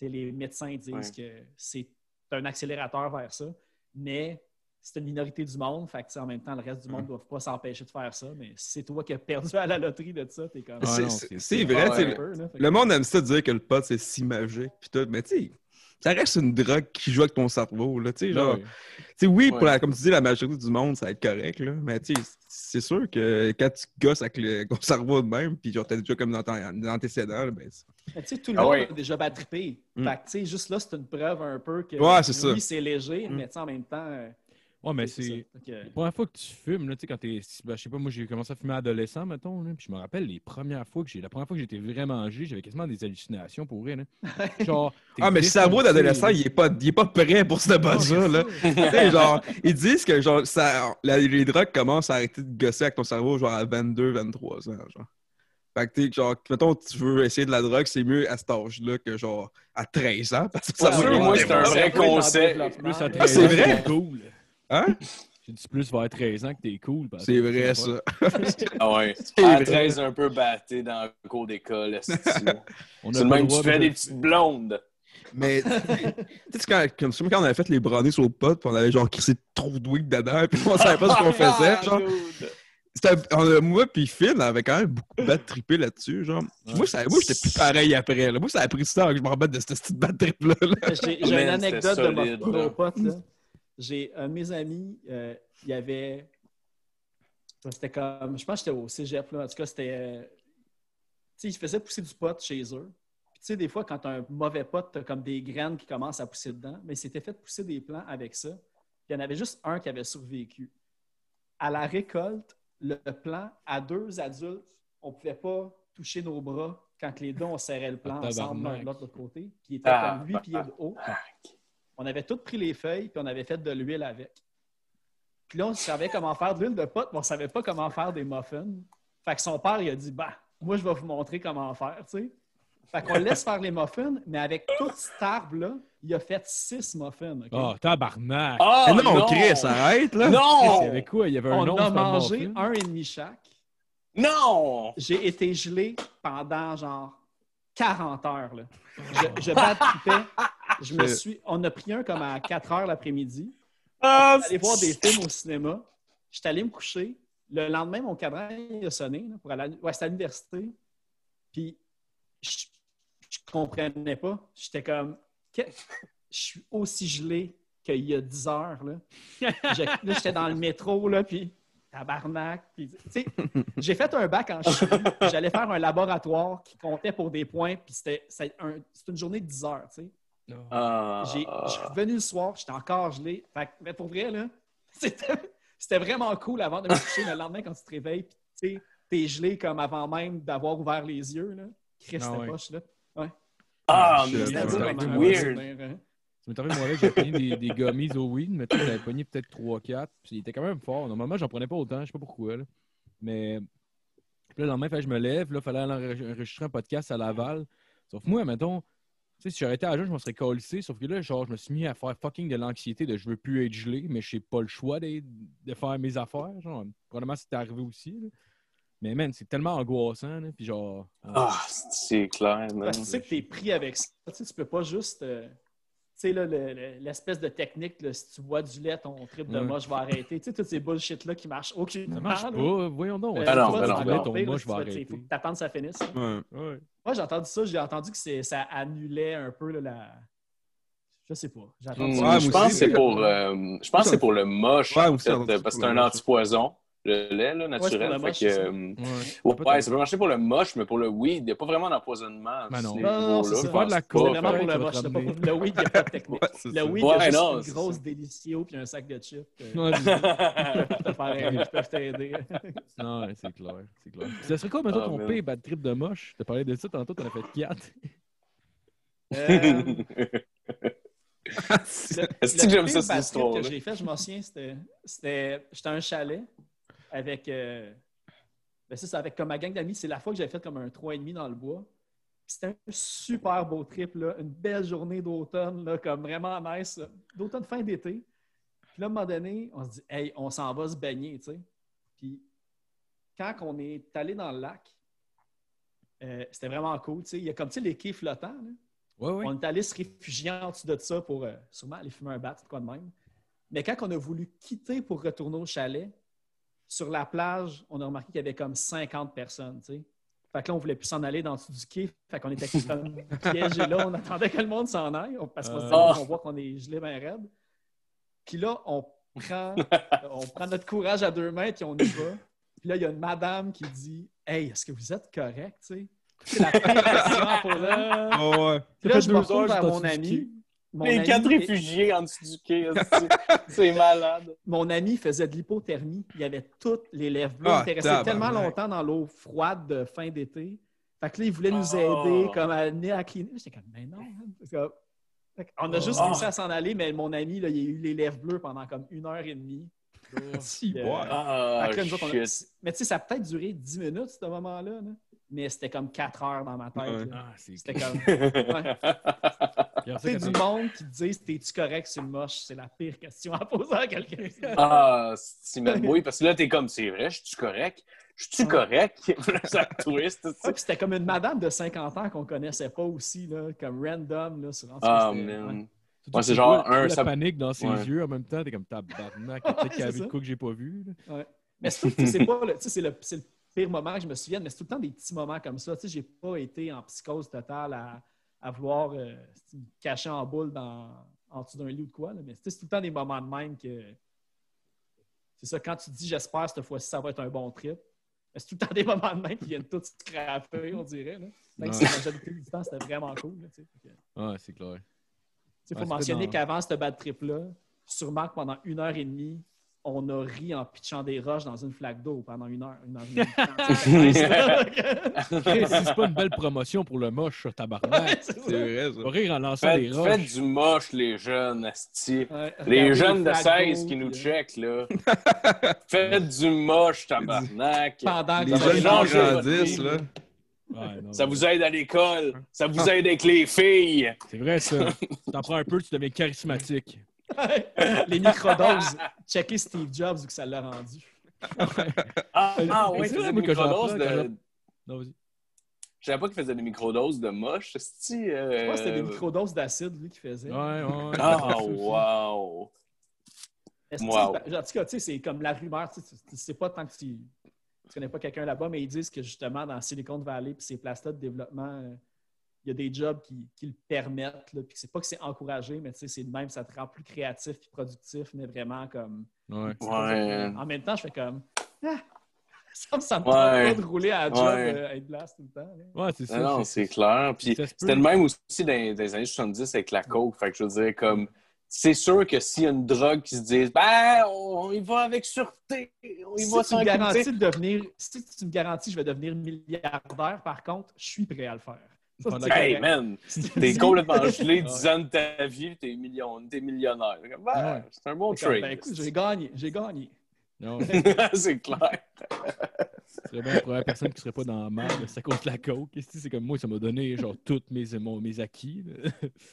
euh, les médecins disent Ouais. que c'est un accélérateur vers ça. Mais c'est une minorité du monde. Fait que, en même temps, le reste du monde ne doit pas s'empêcher de faire ça. Mais si c'est toi qui as perdu à la loterie de ça, t'es comme. Ah C'est- vrai, peu, là. Que- Le monde aime ça dire que le pot, c'est si magique. Puis tout, mais tu sais, ça reste une drogue qui joue avec ton cerveau. Là, tu sais, genre, oui, pour Ouais. la, comme tu dis, la majorité du monde, ça va être correct. Là, mais c'est sûr que quand tu gosses avec le, ton cerveau de même, puis genre, t'as déjà comme dans ton antécédent, là, ben, c'est- Mais tu sais, tout le Ah monde ouais. a déjà battrippé. Mm. Fait que, tu sais, juste là, c'est une preuve un peu que Ouais, c'est ça. oui, c'est léger, Mm. mais en même temps. Euh, Ouais, mais c'est. Que- La première fois que tu fumes, là, tu sais, quand t'es. ben, je sais pas, moi, j'ai commencé à fumer adolescent, mettons, là, puis je me rappelle les premières fois que j'ai. La première fois que j'étais vraiment gelé, j'avais quasiment des hallucinations pour rien. Genre. Ah, mais le cerveau d'adolescent, il est, pas, il est pas prêt pour ce c'est Là. ça. Tu sais, genre, ils disent que genre, ça, la- les drogues commencent à arrêter de gosser avec ton cerveau genre à 22, 23 ans. Genre. Fait que, tu sais, genre, mettons, tu veux essayer de la drogue, c'est mieux à cet âge-là que genre à 13 ans. Parce que ça Ouais, sûr, va moi, c'est un vrai. 13 c'est ans, vrai? cool. Hein? J'ai dit plus vers 13 ans que t'es cool. parce C'est vrai, ça. Ah ouais. C'est À vrai. 13, un peu batté dans le cours d'école. esti. On a C'est même, tu fais de- des petites blondes. Mais, tu sais, quand, comme quand on avait fait les brownies sur le pot, puis on avait genre crissé trop de weed dedans, puis on savait pas ce qu'on faisait, Ah, genre. C'était- on a- moi puis Phil, on avait quand même beaucoup de bad trippé là-dessus, genre. Ouais. Moi, ça- moi j'étais plus pareil après. Là. Moi, ça a pris du temps que je me remette de cette petite bad trip-là. là. J'ai une anecdote de solide, mon pote. là. J'ai un de mes amis, euh, il y avait. C'était comme. Je pense que j'étais au cégep, là. En tout cas, c'était. euh, Tu sais, ils faisaient pousser du pot chez eux. Puis, tu sais, des fois, quand as un mauvais pot, tu as comme des graines qui commencent à pousser dedans. Mais ils s'étaient fait pousser des plants avec ça. Puis, il y en avait juste un qui avait survécu. À la récolte, le plant, à deux adultes, on ne pouvait pas toucher nos bras quand les deux, on serrait le plant Ah, ensemble l'un de l'autre côté. Puis, il était Ah, comme 8 pieds de haut. On avait tous pris les feuilles, puis on avait fait de l'huile avec. Puis là, on savait comment faire de l'huile de pote, mais on ne savait pas comment faire des muffins. Fait que son père, il a dit Bah, moi, je vais vous montrer comment faire, tu sais. Fait qu'on laisse faire les muffins, mais avec tout cet arbre-là, il a fait six muffins. Oh, tabarnak! Ah, Eh non, Chris, arrête, là! Il y Non! avait quoi? Il y avait un on nom. a mangé muffin. un et demi chaque. Non! J'ai été gelé pendant genre 40 heures. Là. Je, je. Je me suis, on a pris un comme à 4 heures l'après-midi. Ah, aller voir des films au cinéma. J'étais allé me coucher. Le lendemain, mon cadran il a sonné là, pour aller à, ouais, à l'université. Puis je, je comprenais pas. J'étais comme je suis aussi gelé qu'il y a 10 heures. Là, j'étais dans le métro, là, puis tabarnak. Puis, j'ai fait un bac en chimie. J'allais faire un laboratoire qui comptait pour des points, puis c'était c'est un- une journée de 10 heures. tu Ah. J'ai- Je suis revenu le soir, j'étais encore gelé. Fait que, mais pour vrai, là, c'était c'était vraiment cool avant de me coucher. mais le lendemain, quand tu te réveilles, puis tu sais, t'es gelé comme avant même d'avoir ouvert les yeux. Là. Christ, Ah ouais. poche, là. Ah, Shit, mais C'était weird. souvenir, hein. Ça m'est arrivé, moi, là, j'ai pogné des, des gummies au weed, mais tu j'avais pogné peut-être 3-4, puis il était quand même fort. Normalement, j'en prenais pas autant, je sais pas pourquoi. Là. Mais puis là, le lendemain, fallait que je me lève, là, il fallait aller enregistrer un podcast à Laval. Sauf moi, mettons, sais, si j'aurais été à jeun, je m'en serais collissé, sauf que là, genre, je me suis mis à faire fucking de l'anxiété de je veux plus être gelé, mais j'ai pas le choix de, de faire mes affaires. Genre, probablement, c'était arrivé aussi. là. Mais man, c'est tellement angoissant, là, puis genre. Ah, c'est clair, man. Parce que tu sais que t'es pris avec ça. Tu sais, tu peux pas juste. euh, sais, là, le- le- l'espèce de technique, là, si tu bois du lait, ton trip de Ouais. je vais arrêter. Tu sais, toutes ces bullshit-là qui marchent aucunement. Ça marche là. pas, voyons donc. Euh, toi, tu tu vas- tu sais, arrêter. faut que t'attendes que ça finisse. Ouais. Ouais. Moi, j'ai entendu ça, j'ai entendu que ça annulait un peu là, la. Je sais pas. Hmm, ça. Je pense que c'est pour, euh, je pense que c'est pour le moche, en fait, parce que c'est un moche. antipoison, le lait là, naturel. fait que, euh, Ouais. ouais, ça peut marcher pour le moche, mais pour le weed, il n'y a pas vraiment d'empoisonnement. Ben non. Non, non, non, niveau-là, c'est. Faire de la coke, C'est pas. vraiment pour tu le moche. pas pour- Le weed, il n'y a pas de technique. Le weed, il y a juste non, une c'est grosse délicio puis un sac de chips. euh, qui peuvent t'aider. Non, c'est clair, c'est clair. Ça serait quoi, maintenant, Ah, ton pire bad trip de moche? T'as parlé de ça tantôt, t'en as fait 4. Euh, Le- Est-ce que j'aime ça, cette bad trip histoire-là? que j'ai fait, je m'en souviens, c'était, c'était, j'étais à un chalet avec, euh, ben ça, c'est avec comme ma gang d'amis. C'est la fois que j'avais fait comme un 3,5 dans le bois. C'était un super beau trip, là, une belle journée d'automne, comme vraiment nice, d'automne fin d'été. Puis là, à un moment donné, on se dit, hey, on s'en va se baigner, tu sais. Puis quand on est allé dans le lac, euh, c'était vraiment cool, tu sais. Il y a comme, tu sais, les quais flottants, là. On est allé se réfugier en dessous de ça pour euh, sûrement aller fumer un bat, quoi de même. Mais quand on a voulu quitter pour retourner au chalet, sur la plage, on a remarqué qu'il y avait comme 50 personnes, tu sais. Fait que là, on voulait plus s'en aller dans le dessous du quai. Fait qu'on était comme piégés là. On attendait que le monde s'en aille parce qu'on Ah. on voit qu'on est gelé bien raide. Puis là, on prend, on prend notre courage à deux mains puis on y va. Puis là, il y a une madame qui dit Hey, est-ce que vous êtes correct? tu sais? C'est la pire question à poser. Oh, ouais. Puis là, je me retourne vers mon ami. Mon Les ami quatre réfugiés en dessous du quai, c'est- c'est malade. Mon ami faisait de l'hypothermie. Il avait toutes les lèvres bleues. Ah, il était resté tellement longtemps dans l'eau froide de fin d'été. Fait que là, il voulait nous Oh. aider, comme à amener à clinique. J'étais comme, mais non. man. Parce que- Fait on a juste Oh. réussi à s'en aller, mais mon ami, là, il a eu les lèvres bleues pendant comme une heure et demie. Si, Euh, ouais. Ah, Fait que là, nous autres, on a-. Mais tu sais, ça a peut-être duré 10 minutes, ce moment-là. là. Mais c'était comme 4 heures dans ma tête. Ouais. Ah, c'est C'était comme. Ouais. C'est du monde qui te disent T'es-tu correct sur le moche? C'est la pire question à poser à quelqu'un. Ah, c'est même oui, parce que là, t'es comme, c'est vrai, je suis correct? Je suis correct? Ça twist. Ouais, c'était comme une madame de 50 ans qu'on connaissait pas aussi, là, comme random. Là, sur Ah, man. ouais. C'est genre un, la ça- panique dans ses Ouais. yeux en même temps, t'es comme tabarnak, peut-être qu'il y a c'est vu de quoi que j'ai pas vu. là. Mais c'est pas le, tu sais, c'est le, c'est le pire moment que je me souvienne, mais c'est tout le temps des petits moments comme ça. Tu sais, j'ai pas été en psychose totale à, à vouloir euh, me cacher en boule dans, en dessous d'un lit ou de quoi. là. Mais c'est tout le temps des moments de même que. C'est ça, quand tu dis j'espère cette fois-ci ça va être un bon trip, c'est tout le temps des moments de même qui viennent tous scraper, on dirait. Là. Même si la majorité du temps, c'était vraiment cool. là, tu sais. Fait que- Ouais, c'est clair. Il faut Ouais, mentionner qu'avant cette bad trip-là, sûrement que pendant une heure et demie, on a ri en pitchant des roches dans une flaque d'eau pendant une heure. Une heure et demie. Chris, si c'est pas une belle promotion pour le moche, ça, tabarnak. C'est vrai, ça. Va rire en lançant Faites, des faites roches. du moche, les jeunes, asti. Ouais, Les jeunes de flaques 16 d'eau, qui nous euh, checkent, là. Faites du moche, tabarnak. Pendant Les que Ça va jeunes grandissent, là. Ouais, non, Ça vous aide à l'école. Ça vous aide avec les filles. C'est vrai, ça. T'en prends un peu, tu deviens charismatique. les microdoses. Checker Steve Jobs vu que ça l'a rendu. Ah, ah ouais, C'est des que microdoses de... Non, vas-y. Je savais pas qu'il faisait des microdoses de moche, euh, Moi, c'était des microdoses d'acide, lui, qui faisait. Ouais, ouais. Ah, wow. Que, Wow. tu sais, En tout cas, tu sais, c'est comme la rumeur. Tu sais, pas tant que tu, tu connais pas quelqu'un là-bas, mais ils disent que justement, dans Silicon Valley puis ces places-là de développement, euh, y a des jobs qui, qui le permettent. Là, puis c'est pas que c'est encouragé, mais tu sais, c'est de même, ça te rend plus créatif puis productif, mais vraiment comme. Ouais. Ouais. En même temps, je fais comme. Ah, ça me semble Ouais. pas de rouler à la job Ouais. euh, à une place tout le temps. là. Ouais, c'est ça. Non, c'est clair. Puis c'était le même aussi dans, dans les années 70 avec la coke. Fait que je veux dire, comme, c'est sûr que s'il y a une drogue qui se dit, ben, on y va avec sûreté, on y Si va sans de devenir, si tu me garantis que je vais devenir milliardaire, par contre, je suis prêt à le faire. Hey, man, t'es complètement gelé Ouais. 10 ans de ta vie, t'es million, t'es millionnaire. Ben, Ouais. C'est un bon comme, trade. ben, écoute, j'ai gagné, j'ai gagné. Non, c'est clair. c'est bien la première personne qui serait pas dans la merde, ça compte la coke. C'est comme moi, ça m'a donné genre tous mes, mon- mes acquis.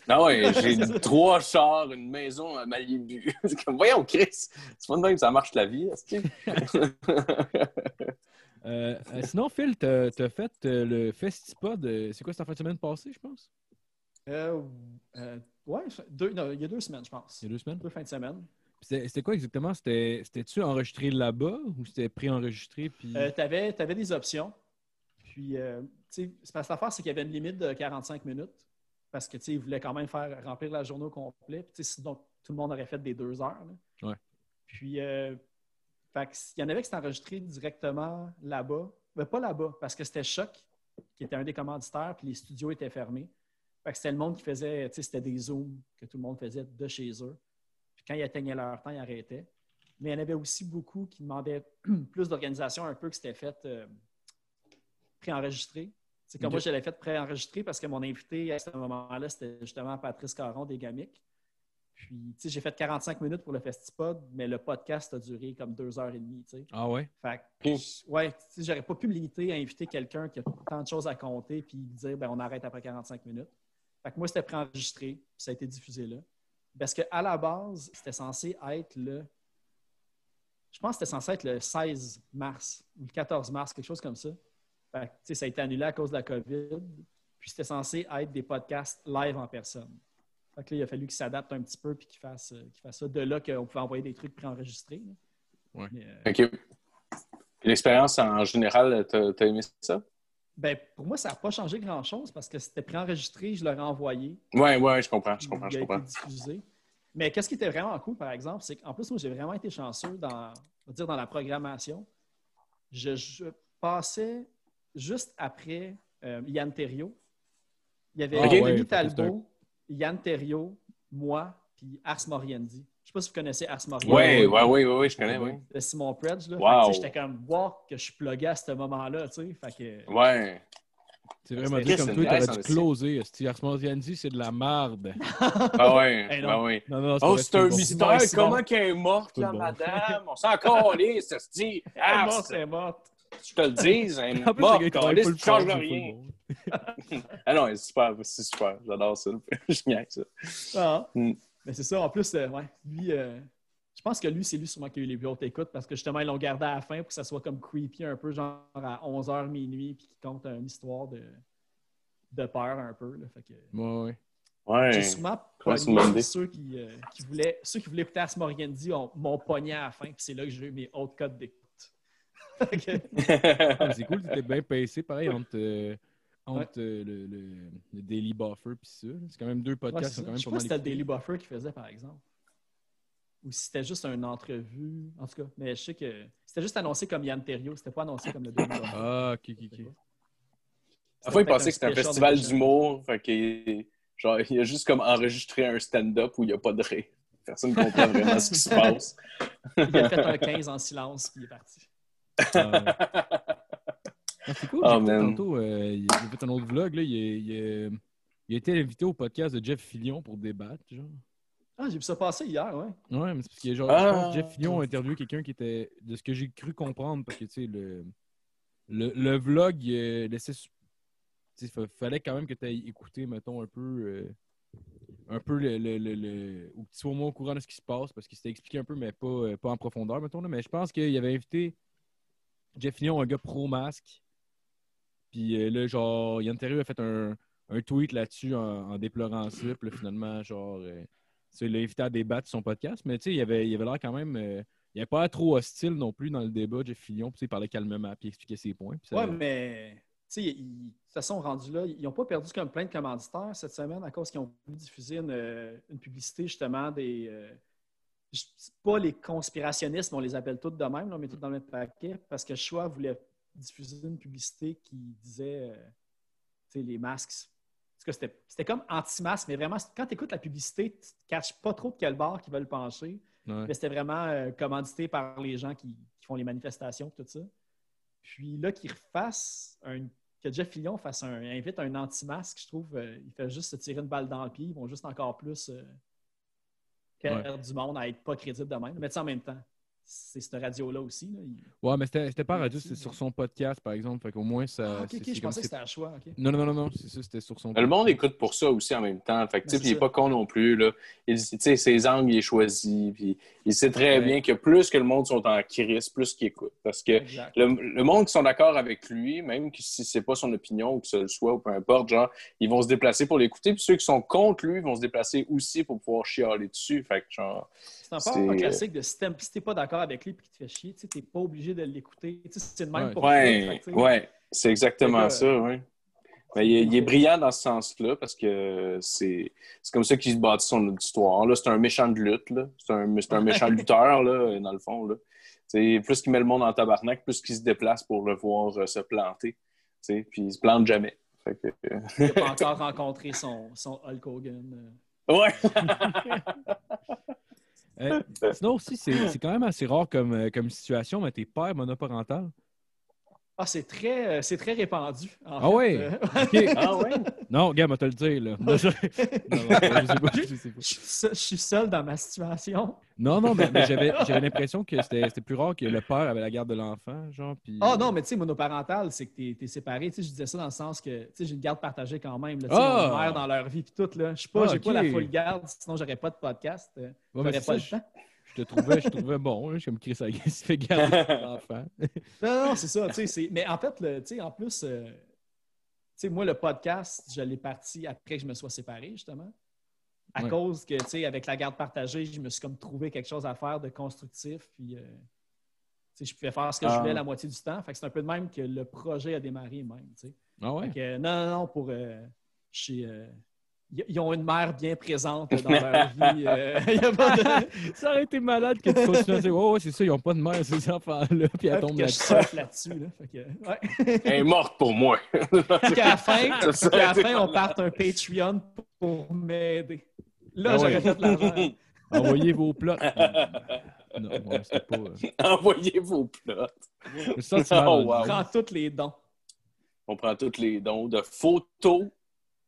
Ah ouais, j'ai trois chars, une maison à Malibu. C'est comme, voyons, Chris, c'est pas de même que ça marche la vie. est-ce que- Euh, euh, sinon, Phil, t'as as fait euh, le Festipod. C'est quoi, cette fin de semaine passée, je pense? Euh, euh, ouais, deux- non, il y a deux semaines, je pense. Il y a deux semaines? Deux fins de semaine. C'était quoi exactement? C'était- C'était-tu enregistré là-bas ou c'était pré-enregistré? Puis... Euh, tu avais, des options. Puis, euh, tu sais, c'est parce que l'affaire, c'est qu'il y avait une limite de 45 minutes. Parce que, tu sais, ils voulaient quand même faire remplir la journée au complet. Puis, sinon, tout le monde aurait fait des deux heures. là. Ouais. Puis, euh, fait il y en avait qui s'étaient enregistrés directement là-bas. Mais pas là-bas, parce que c'était Choc, qui était un des commanditaires, puis les studios étaient fermés. Fait que c'était le monde qui faisait, tu sais, c'était des zooms que tout le monde faisait de chez eux. Quand ils atteignaient leur temps, ils arrêtaient. Mais il y en avait aussi beaucoup qui demandaient plus d'organisation, un peu que c'était fait euh, préenregistré. C'est comme moi, je l'avais fait préenregistré parce que mon invité à ce moment-là, c'était justement Patrice Caron des Gamics. Puis, tu sais, j'ai fait 45 minutes pour le Festipod, mais le podcast a duré comme deux heures et demie, tu sais. Ah ouais? Fait que, ouais, tu sais, j'aurais pas pu me limiter à inviter quelqu'un qui a tant de choses à compter puis dire, ben, on arrête après 45 minutes. Fait que moi, c'était préenregistré, puis ça a été diffusé là. Parce qu'à la base, c'était censé être le. Je pense que c'était censé être le 16 mars ou le 14 mars, quelque chose comme ça. Fait que, ça a été annulé à cause de la COVID. Puis c'était censé être des podcasts live en personne. Fait que là, il a fallu qu'il s'adapte un petit peu puis qu'il fasse, euh, ça. De là qu'on pouvait envoyer des trucs préenregistrés. Mais, euh, OK. L'expérience en général, t'as t'as aimé ça? Ben, pour moi, ça n'a pas changé grand-chose parce que c'était préenregistré, je l'aurais envoyé. Ouais, ouais, je comprends, je comprends, il je été comprends. diffusé. Mais qu'est-ce qui était vraiment cool, par exemple, c'est qu'en plus, moi, j'ai vraiment été chanceux dans, on va dire, dans la programmation. Je, je passais juste après euh, Yann Terriot. Il y avait Ah Denis ouais, Talbot, Yann Terriot, moi, puis Ars Moriendi. Je ne sais pas si vous connaissez Ars Moriendi. Ouais, ouais, ouais, ouais, ouais, je connais, oui. De Simon Predge. Là. Wow. tu sais, J'étais comme, wow, que je suis plugué à ce moment-là. tu sais. Fait que, Ouais. C'est vraiment dit comme toi, t'aurais dû closer. Ars Moriendi, c'est de la marde. Ah ouais, Hey, non. ben oui. Non, non, Oh, c'est un bon. mystère. Comment qu'elle est morte, la bon. madame? On s'en calisse, ça se dit. elle est Ah, morte, c'est- elle est morte. je te le dis, elle est morte, full tu changes rien. Ah non, c'est super, c'est super. J'adore ça. Je niaise ça. Ah. Mm. Mais c'est ça. En plus, euh, ouais, lui, euh, je pense que lui, c'est lui sûrement qui a eu les plus hautes écoutes parce que justement, ils l'ont gardé à la fin pour que ça soit comme creepy un peu, genre à 11h minuit, puis qu'il compte une histoire de, de peur un peu. Là. Fait que, Ouais, ouais. Ouais. j'ai sûrement pogné ceux qui, euh, qui voulaient, ceux qui voulaient écouter Ars Moriendi ont- m'ont pogné à la fin, puis c'est là que j'ai eu mes hautes cotes d'écoute. Ah, c'est cool, t'étais bien pacé, pareil, entre, euh, entre euh, le, le, le Daily Buffer puis ça. C'est quand même deux ouais, podcasts ça. quand je sais même pas si c'était le. Daily Buffer qui faisait, par exemple. ou si c'était juste une entrevue. En tout cas, mais je sais que c'était juste annoncé comme Yann Terrio, c'était pas annoncé comme le demi Ah, ok, ok, ok. La fois, il pensait que c'était un festival d'humour. Fait que, genre, il a juste comme enregistré un stand-up où il n'y a pas de ré. Personne ne comprend vraiment ce qui se passe. Il a fait un 15 en silence, puis il est parti. Ah, c'est cool. Oh, tantôt, euh, il a fait un autre vlog. Là, il, a, il a- il a été invité au podcast de Jeff Fillion pour débattre. Genre. Ah, j'ai vu ça passer hier, ouais. Ouais, mais c'est parce que genre, Ah. je pense que Jeff Fillion a interviewé quelqu'un qui était, de ce que j'ai cru comprendre, parce que tu sais, le, le, le vlog euh, laissait. su- tu sais, fa- fallait quand même que tu aies écouté, mettons, un peu. euh, un peu le, le, le, le- ou que tu sois au moins au courant de ce qui se passe, parce qu'il s'était expliqué un peu, mais pas, pas en profondeur, mettons. Là. Mais je pense qu'il avait invité Jeff Fillion, un gars pro-masque. Puis euh, là, genre, Yann Terrieux a fait un, un tweet là-dessus en, en déplorant ça. Puis là, finalement, genre, il l'a invité à débattre sur son podcast. Mais tu sais, il avait il avait l'air quand même. euh, il avait pas l'air trop hostile non plus dans le débat, Jeff Fillion. Puis il parlait calmement, puis il expliquait ses points. Puis ça- Ouais, mais tu sais, ils- toute façon, rendus là, ils n'ont pas perdu comme plein de commanditaires cette semaine à cause qu'ils ont voulu diffuser une, euh, une publicité justement des. euh, pas les conspirationnistes, mais on les appelle toutes de même, là, on met toutes dans le même paquet, parce que Choix voulait diffuser une publicité qui disait euh, tu sais, les masques. C'était comme anti-masque, mais vraiment, quand tu écoutes la publicité, tu ne caches pas trop de quel bord qu'ils veulent pencher. Ouais. Mais c'était vraiment euh, commandité par les gens qui, qui font les manifestations tout ça. Puis là, qu'ils refassent un. Que Jeff Fillion fasse un, invite un anti-masque, je trouve, euh, il fait juste se tirer une balle dans le pied. Ils vont juste encore plus euh, perdre du monde à être pas crédible de même. Mais en même temps, c'est cette radio-là aussi. Là. Il- Ouais, mais c'était c'était pas radio, c'était sur mais- son podcast, par exemple. Fait qu'au moins, ça. Ah, ok, ok, je pensais que c'était à choix. ok. Non, non, non, non, c'est ça, c'était sur son Le monde écoute pour ça aussi en même temps. Fait que, Ben, il n'est pas con non plus. Là. Il, tu sais, ses angles, il est choisi. Puis il sait très Ouais. bien que plus que le monde sont en crise, plus qu'il écoute. Parce que le, le monde qui sont d'accord avec lui, même que si c'est pas son opinion ou que ce le soit ou peu importe, genre, ils vont se déplacer pour l'écouter. Puis ceux qui sont contre lui vont se déplacer aussi pour pouvoir chialer dessus. Fait que, genre, C'est un peu un classique de si t'aimes- si t'es pas d'accord avec lui et qu'il te fait chier, tu n'es pas obligé de l'écouter. Tu sais, C'est le même Ouais. pour ouais, sais, ouais, c'est exactement que, ça, oui. Mais il, est- il est brillant dans ce sens-là parce que c'est c'est comme ça qu'il se bâtit son auditoire. Là, c'est un méchant de lutte. là. C'est un, c'est un méchant lutteur, là, dans le fond. Là. C'est plus qu'il met le monde en tabarnak, plus qu'il se déplace pour le voir euh, se planter. Tu sais, Puis il se plante jamais. Fait que, euh, Il n'a pas encore rencontré son, son Hulk Hogan. euh. Ouais! Euh, sinon aussi, c'est quand même assez rare comme, euh, comme situation, mais t'es père monoparental. Ah, c'est très, euh, c'est très répandu. en Ah fait. ouais? Euh. Ah ouais? Non, gars, moi te le dire, là. Non, je... non, non, je sais pas, je sais pas. Je suis seul- dans ma situation. Non, non, mais, mais j'avais j'avais l'impression que c'était c'était plus rare que le père avait la garde de l'enfant, genre, puis... Ah non, mais tu sais, monoparental, c'est que tu es, séparé. Tu sais, je disais ça dans le sens que tu sais, j'ai une garde partagée quand même. Là, Ah! Mère dans leur vie puis tout. Là. Je sais pas, Ah, j'ai pas la full garde, sinon j'aurais pas de podcast. euh, j'aurais pas ça, le temps. Je te trouvais, je trouvais bon, je suis comme Chris se fait garder l'enfant. Non, non, c'est ça. tu sais, c'est- Mais en fait, le- tu sais, en plus, euh, tu sais, moi, le podcast, je l'ai parti après que je me sois séparé, justement. À Ouais. cause que, tu sais, avec la garde partagée, je me suis comme trouvé quelque chose à faire de constructif. Puis, euh, tu sais, je pouvais faire ce que je Ah. voulais la moitié du temps. Fait que c'est un peu de même que le projet a démarré même, tu sais. Ah ouais? Fait que, euh, non, non, non, pour. chez, euh, y- ils ont une mère bien présente dans leur vie. euh, de. Ça aurait été malade que tu continues à dire Oh, ouais, c'est ça, ils n'ont pas de mère, ces enfants-là, puis elle tombe là-dessus. là-dessus. Là. Fait que, ouais. Elle est morte pour moi. qu'à la fin, Ça, ça qu'à la fin, on parte un Patreon pour m'aider. Là, Ah j'aurais ouais. fait de l'argent. Envoyez vos plots. non, ouais, c'était pas. euh, Envoyez vos plots. sentiment, Oh, wow. Prends tous les dons. On prend tous les dons de photos.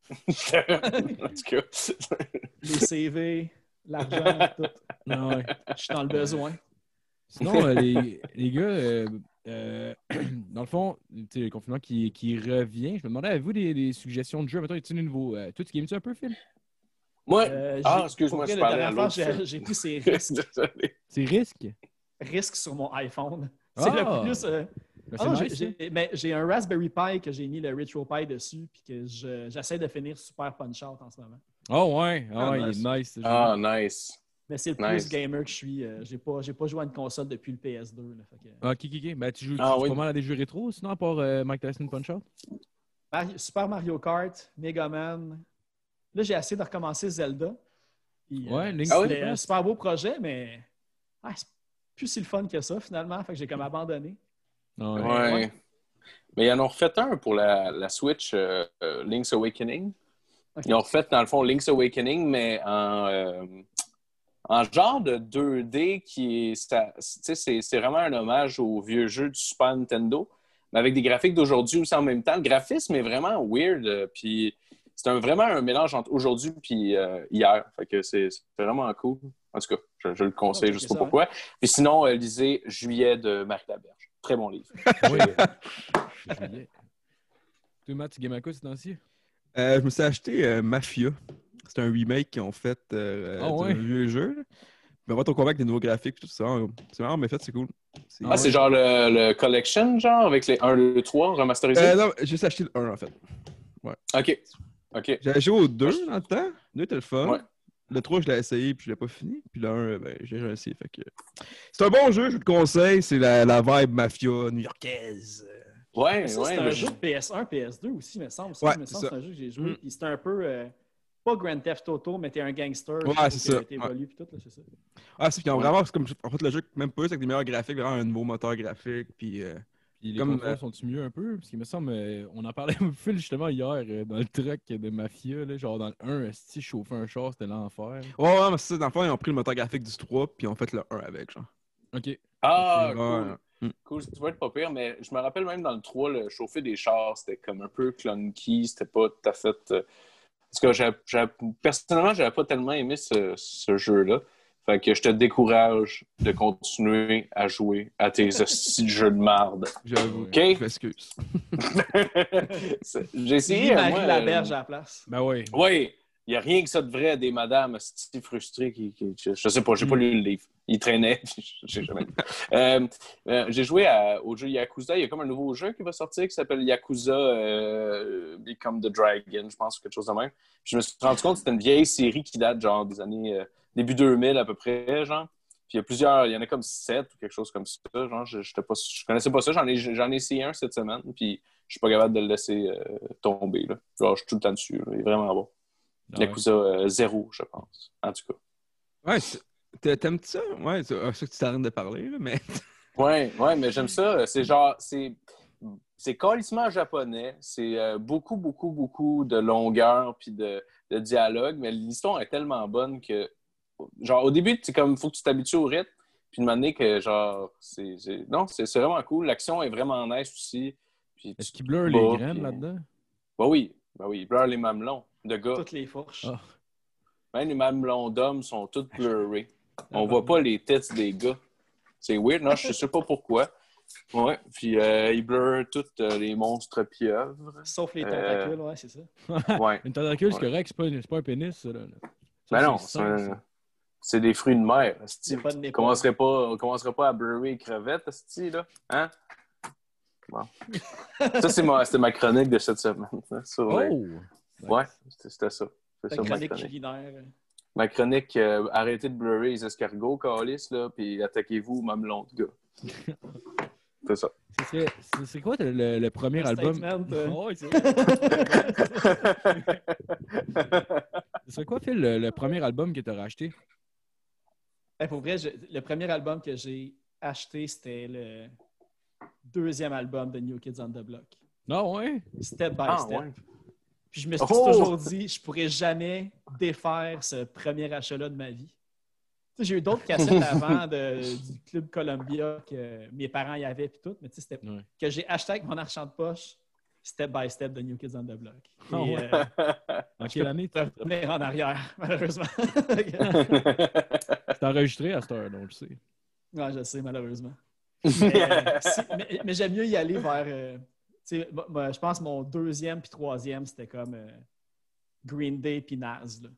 en tout cas, Les CV, l'argent, tout. Non, ouais. Je suis dans le besoin. Sinon, euh, les, les gars, euh, euh, dans le fond, tu sais, le confinement qui, qui revient, je me demandais, avez-vous des, des suggestions de jeux? Mettons, est-il nouveau? Euh, toi, tu games-tu un peu, Phil? moi, Euh, Ah, j'ai- excuse-moi, je parlais la à l'autre j'ai- j'ai pris ces risques, désolé. C'est risque? risques sur mon iPhone. C'est Ah! le plus. Euh, Ben, Ah non, c'est j'ai- nice, un Raspberry Pi que j'ai mis le Retro Pi dessus, puis que je- j'essaie de finir super punch out en ce moment. Oh, ouais, ah, Ah, ouais, il nice. est nice. ce jeu. Ah, nice. Mais c'est le Nice. plus gamer que je suis. euh, j'ai pas, j'ai pas joué à une console depuis le PS2. là, fait que- Ah, ok, ok, ok. Ben, tu joues, tu Ah, joues oui. pas mal à des jeux rétro, sinon, à part euh, Mike Tyson Punch-Out? Mario- Super Mario Kart, Mega Man. Là, j'ai essayé de recommencer Zelda. Puis, euh, Ouais, c'était to the un super beau projet, mais ah, c'est plus si le fun que ça, finalement. Fait que j'ai comme abandonné. Ouais. Mais ils en ont refait un pour la, la Switch euh, euh, Link's Awakening. Ils ont refait, dans le fond, Link's Awakening, mais en, euh, en genre de 2D qui est. ça- tu sais, C'est c'est vraiment un hommage au vieux jeu du Super Nintendo, mais avec des graphiques d'aujourd'hui aussi en même temps. Le graphisme est vraiment weird. euh, Puis c'est un- vraiment un mélange entre aujourd'hui et hier. Fait que c'est c'est vraiment cool. En tout cas, je, je le conseille, je sais ça, pas pourquoi. Puis sinon, euh, lisez Juillet de Marc Laberge. Très bon livre. Oui. Toi, Matt, tu game à quoi ces temps-ci? Euh, je me suis acheté euh, Mafia. C'est un remake qu'ils ont fait euh, Ah d'un ouais? vieux jeu. Mais on va ton combat avec des nouveaux graphiques tout ça. C'est vraiment bien fait, c'est cool. C'est- Ah, c'est genre le, le collection, genre, avec les 1, 2, 3 remasterisés? Euh, non, j'ai juste acheté le 1 en fait. OK. OK. J'avais joué au 2 dans le temps. Le 2 était le fun. Ouais. Le 3, je l'ai essayé puis je l'ai pas fini. Puis le 1, ben, j'ai essayé. Fait que... C'est un bon jeu, je te conseille. C'est la, la vibe mafia new-yorkaise. Ouais, Ça, ouais. c'est un mais- jeu de PS1, PS2 aussi, me semble. Ça, Ouais, me c'est semble c'est un jeu que j'ai joué. Mm. Puis c'est un peu. euh, pas Grand Theft Auto, mais t'es un gangster. Ouais, c'est ça. T'évolues, puis tout, là, c'est ça. Ah, c'est qu'ils ont Ouais. vraiment. c'est Comme, en fait, le jeu, même pas, c'est avec des meilleurs graphiques, vraiment un nouveau moteur graphique. Puis. euh, Puis les Comme, contrôles euh, sont-ils mieux un peu? Parce qu'il me semble, euh, on en parlait un peu justement hier euh, dans le truck de Mafia, là, genre dans le 1, si chauffer un char, c'était l'enfer? Ouais, ouais, mais c'est ça. Dans le fond, ils ont pris le moteur graphique du 3 puis ils ont fait le 1 avec, genre. Ok. Ah, cool. Mm. Cool, ça va être pas pire, mais je me rappelle même dans le 3, le chauffer des chars, c'était comme un peu clunky, c'était pas tout à fait. Parce que j'ai- j'ai- personnellement, j'avais pas tellement aimé ce, ce jeu-là. Fait que je te décourage de continuer à jouer à tes hosties de jeux de marde. J'avoue. Ok? Je m'excuse. J'ai essayé. Marie moi, Laberge euh, à la place. Ben ouais. Oui, il n'y a rien que ça de vrai des madames hosties frustrées qui, qui- je, je sais pas, j'ai pas lu le livre. Il traînait, j'ai jamais lu. Euh, euh, j'ai joué à- au jeu Yakuza. Il y a comme un nouveau jeu qui va sortir qui s'appelle Yakuza euh, Become the Dragon, je pense, ou quelque chose de même. Puis je me suis rendu compte que c'était une vieille série qui date genre des années euh, début 2000 à peu près, genre. Puis il y a plusieurs, il y en a comme sept ou quelque chose comme ça. Genre, je, pas, je connaissais pas ça. J'en ai, j'en ai essayé un cette semaine, puis je suis pas capable de le laisser tomber. Là. Genre, je suis tout le temps dessus. là. Il est vraiment bon. Ah. Yakuza euh, zéro, je pense. En tout cas. Ouais, t'aimes ça? Ouais, c'est ah, ça que tu t'arrêtes de parler, là, mais. Ouais, ouais, mais j'aime ça. C'est genre, c'est, c'est carrément japonais. C'est euh, beaucoup, beaucoup, beaucoup de longueur puis de, de dialogue, mais l'histoire est tellement bonne que, genre, au début, c'est comme, faut que tu t'habitues au rythme, puis de donné que, genre, c'est, c'est- non, c'est, c'est vraiment cool. L'action est vraiment nice aussi. Est-ce qu'il blur te les graines puis- là-dedans? Bah oui, bah oui, il blur les mamelons de gars. Toutes les fourches. Ah. Même les mamelons d'hommes sont tous blurrés. On voit pas les têtes des gars. C'est weird, non? Je sais pas pourquoi. Ouais, puis euh, il blur tous euh, les monstres pieuvres. Sauf les Euh, tentacules, ouais, c'est ça. Ouais. Une tentacule, c'est Ouais. correct, c'est pas, c'est pas un pénis, ça. Là. Ça, Mais non, c'est un- ça. c'est des fruits de mer. Pas de On commencerait pas, on commencerait pas à blurrer les crevettes, esti, là. Hein? Bon. ça, c'est ma, c'était ma chronique de cette semaine. hein, sur les- Oh! Ouais, c'était ça. C'est ma chronique culinaire. Ma chronique, euh, arrêtez de blurrer les escargots, calice, là, puis attaquez-vous, mamelon de gars. C'est ça. Ce serait, ce serait quoi le, le premier album? euh. Ouais, c'est serait quoi, Phil, le, le premier album que tu as racheté? Eh, pour vrai, je- le premier album que j'ai acheté, c'était le deuxième album de New Kids on the Block. Non, ouais? Step by Ah, step. ouais. Puis je me suis Oh! toujours dit, je pourrais jamais défaire ce premier achat-là de ma vie. Tu sais, J'ai eu d'autres cassettes avant de- du Club Columbia que mes parents y avaient puis tout, mais tu sais, c'était Ouais. que j'ai acheté avec mon argent de poche, step by step de New Kids on the Block. Et, Ah ouais. euh, En quelle année? je peux revenir en arrière, malheureusement. C'est enregistré à cette heure, donc je sais. Ouais, je sais, malheureusement. Mais, euh, si- mais- mais j'aime mieux y aller vers. euh, moi- moi, je pense que mon deuxième puis troisième, c'était comme euh, Green Day puis Nas. là.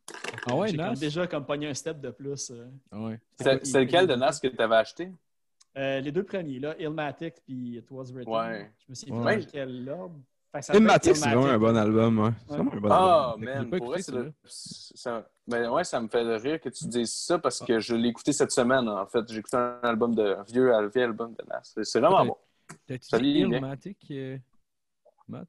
Ah ouais, J'ai comme déjà comme pogné un step de plus. euh. Ah ouais. C'est c'est lequel de Nas que tu avais acheté? Euh, les deux premiers, là, Illmatic puis It Was Written. Ouais. Je me souviens Ouais. plus dans quel ordre. Ilmatic, c'est vraiment un Illmatic. bon album, ouais. C'est Ouais. vraiment un bon Ah, album. Man, pour vrai, ça, le- ça, ben ouais, ça me fait rire que tu dises ça parce que je l'ai écouté cette semaine, en fait. J'ai écouté un album de, un vieux, un vieux album de Nas. C'est- vraiment bon. T'as-tu dit. Illmatic, Matt?